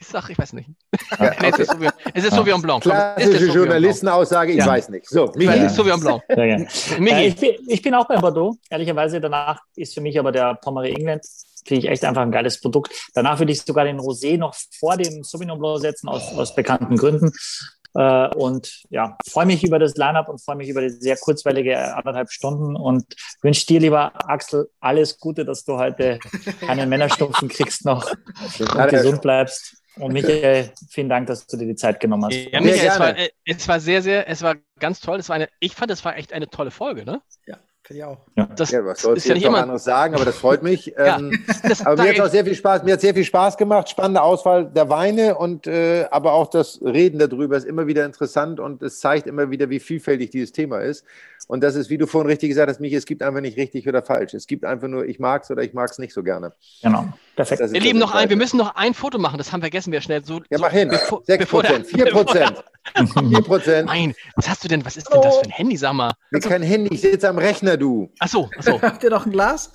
Ich sag, ich weiß nicht. Ja, okay. *laughs* es ist Sauvignon, es ist Sauvignon Blanc. Klassische Journalistenaussage, ich ja. weiß nicht. So, Michi. ist Sauvignon Blanc. Äh, ich, bin, ich bin auch bei Bordeaux. Ehrlicherweise, danach ist für mich aber der Pommery England Finde ich echt einfach ein geiles Produkt. Danach würde ich sogar den Rosé noch vor dem Sauvignon Blanc setzen, aus, aus bekannten Gründen. Äh, und ja, freue mich über das Line-Up und freue mich über die sehr kurzweilige anderthalb Stunden und wünsche dir, lieber Axel, alles Gute, dass du heute keinen Männerstumpfen kriegst noch und gesund bleibst. Und Michael, vielen Dank, dass du dir die Zeit genommen hast. Ja, Michael, es war, äh, es war sehr, sehr, es war ganz toll. Es war eine, ich fand, es war echt eine tolle Folge, ne? Ja. Finde ich auch. Das Ja, was soll ist ich ja jetzt nicht noch immer. anderes sagen, aber das freut mich. *laughs* Ja, Ähm, das, aber mir hat auch sehr viel Spaß, mir hat sehr viel Spaß gemacht, spannende Auswahl der Weine und äh, aber auch das Reden darüber ist immer wieder interessant und es zeigt immer wieder, wie vielfältig dieses Thema ist. Und das ist, wie du vorhin richtig gesagt hast, Michi, es gibt einfach nicht richtig oder falsch. Es gibt einfach nur, ich mag es oder ich mag es nicht so gerne. Genau. Perfekt. Das das Lieben, noch ein, wir müssen noch ein Foto machen, das haben vergessen wir schnell. So, Ja, so, mach hin. bevor- 6 bevor der- Prozent, 4 Prozent, 4 Prozent. Nein, was hast du denn? Was ist denn das für ein Handy, sag mal? Nee, kein Handy, ich sitze am Rechner, du. Achso, achso, *laughs* Habt ihr noch ein Glas?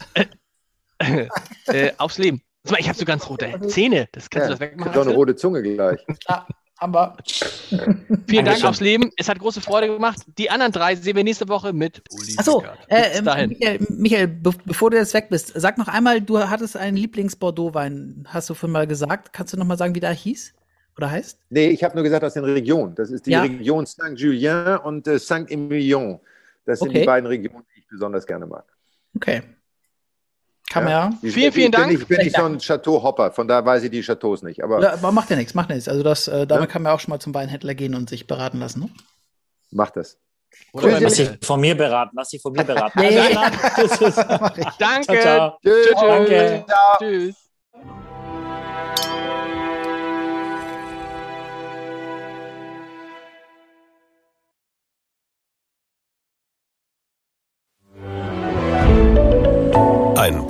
äh, aufs Leben. Ich habe so ganz rote Zähne. Das kannst Ja, du das wegmachen? so eine Axel? rote Zunge gleich. Wir. *laughs* Vielen Dank aufs Leben. Es hat große Freude gemacht. Die anderen drei sehen wir nächste Woche mit Uli. Achso, äh, Bis ähm, dahin. Michael, Michael be bevor du jetzt weg bist, sag noch einmal, du hattest einen Lieblings-Bordeaux-Wein, hast du vorhin mal gesagt. Kannst du noch mal sagen, wie der hieß oder heißt? Nee, ich habe nur gesagt aus den Regionen. Das ist die Ja. Region Saint-Julien und äh, Saint-Emilion. Das sind Okay. die beiden Regionen, die ich besonders gerne mag. Okay. Kann man ja. Vielen, vielen Dank. Ich bin nicht so ein Chateau-Hopper, von da weiß ich die Chateaus nicht. Aber Ja, aber macht ja nichts, macht ja nichts. Also das, äh, damit Ja. kann man auch schon mal zum Weinhändler gehen und sich beraten lassen. Ne? mach das. Oder Lass dich von mir beraten. Lass dich von mir beraten. Ja, ja, Also, ja. ich. Danke. Ciao, ciao. Tschüss. Tschüss. Danke. Tschüss.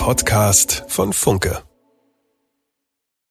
Podcast von Funke.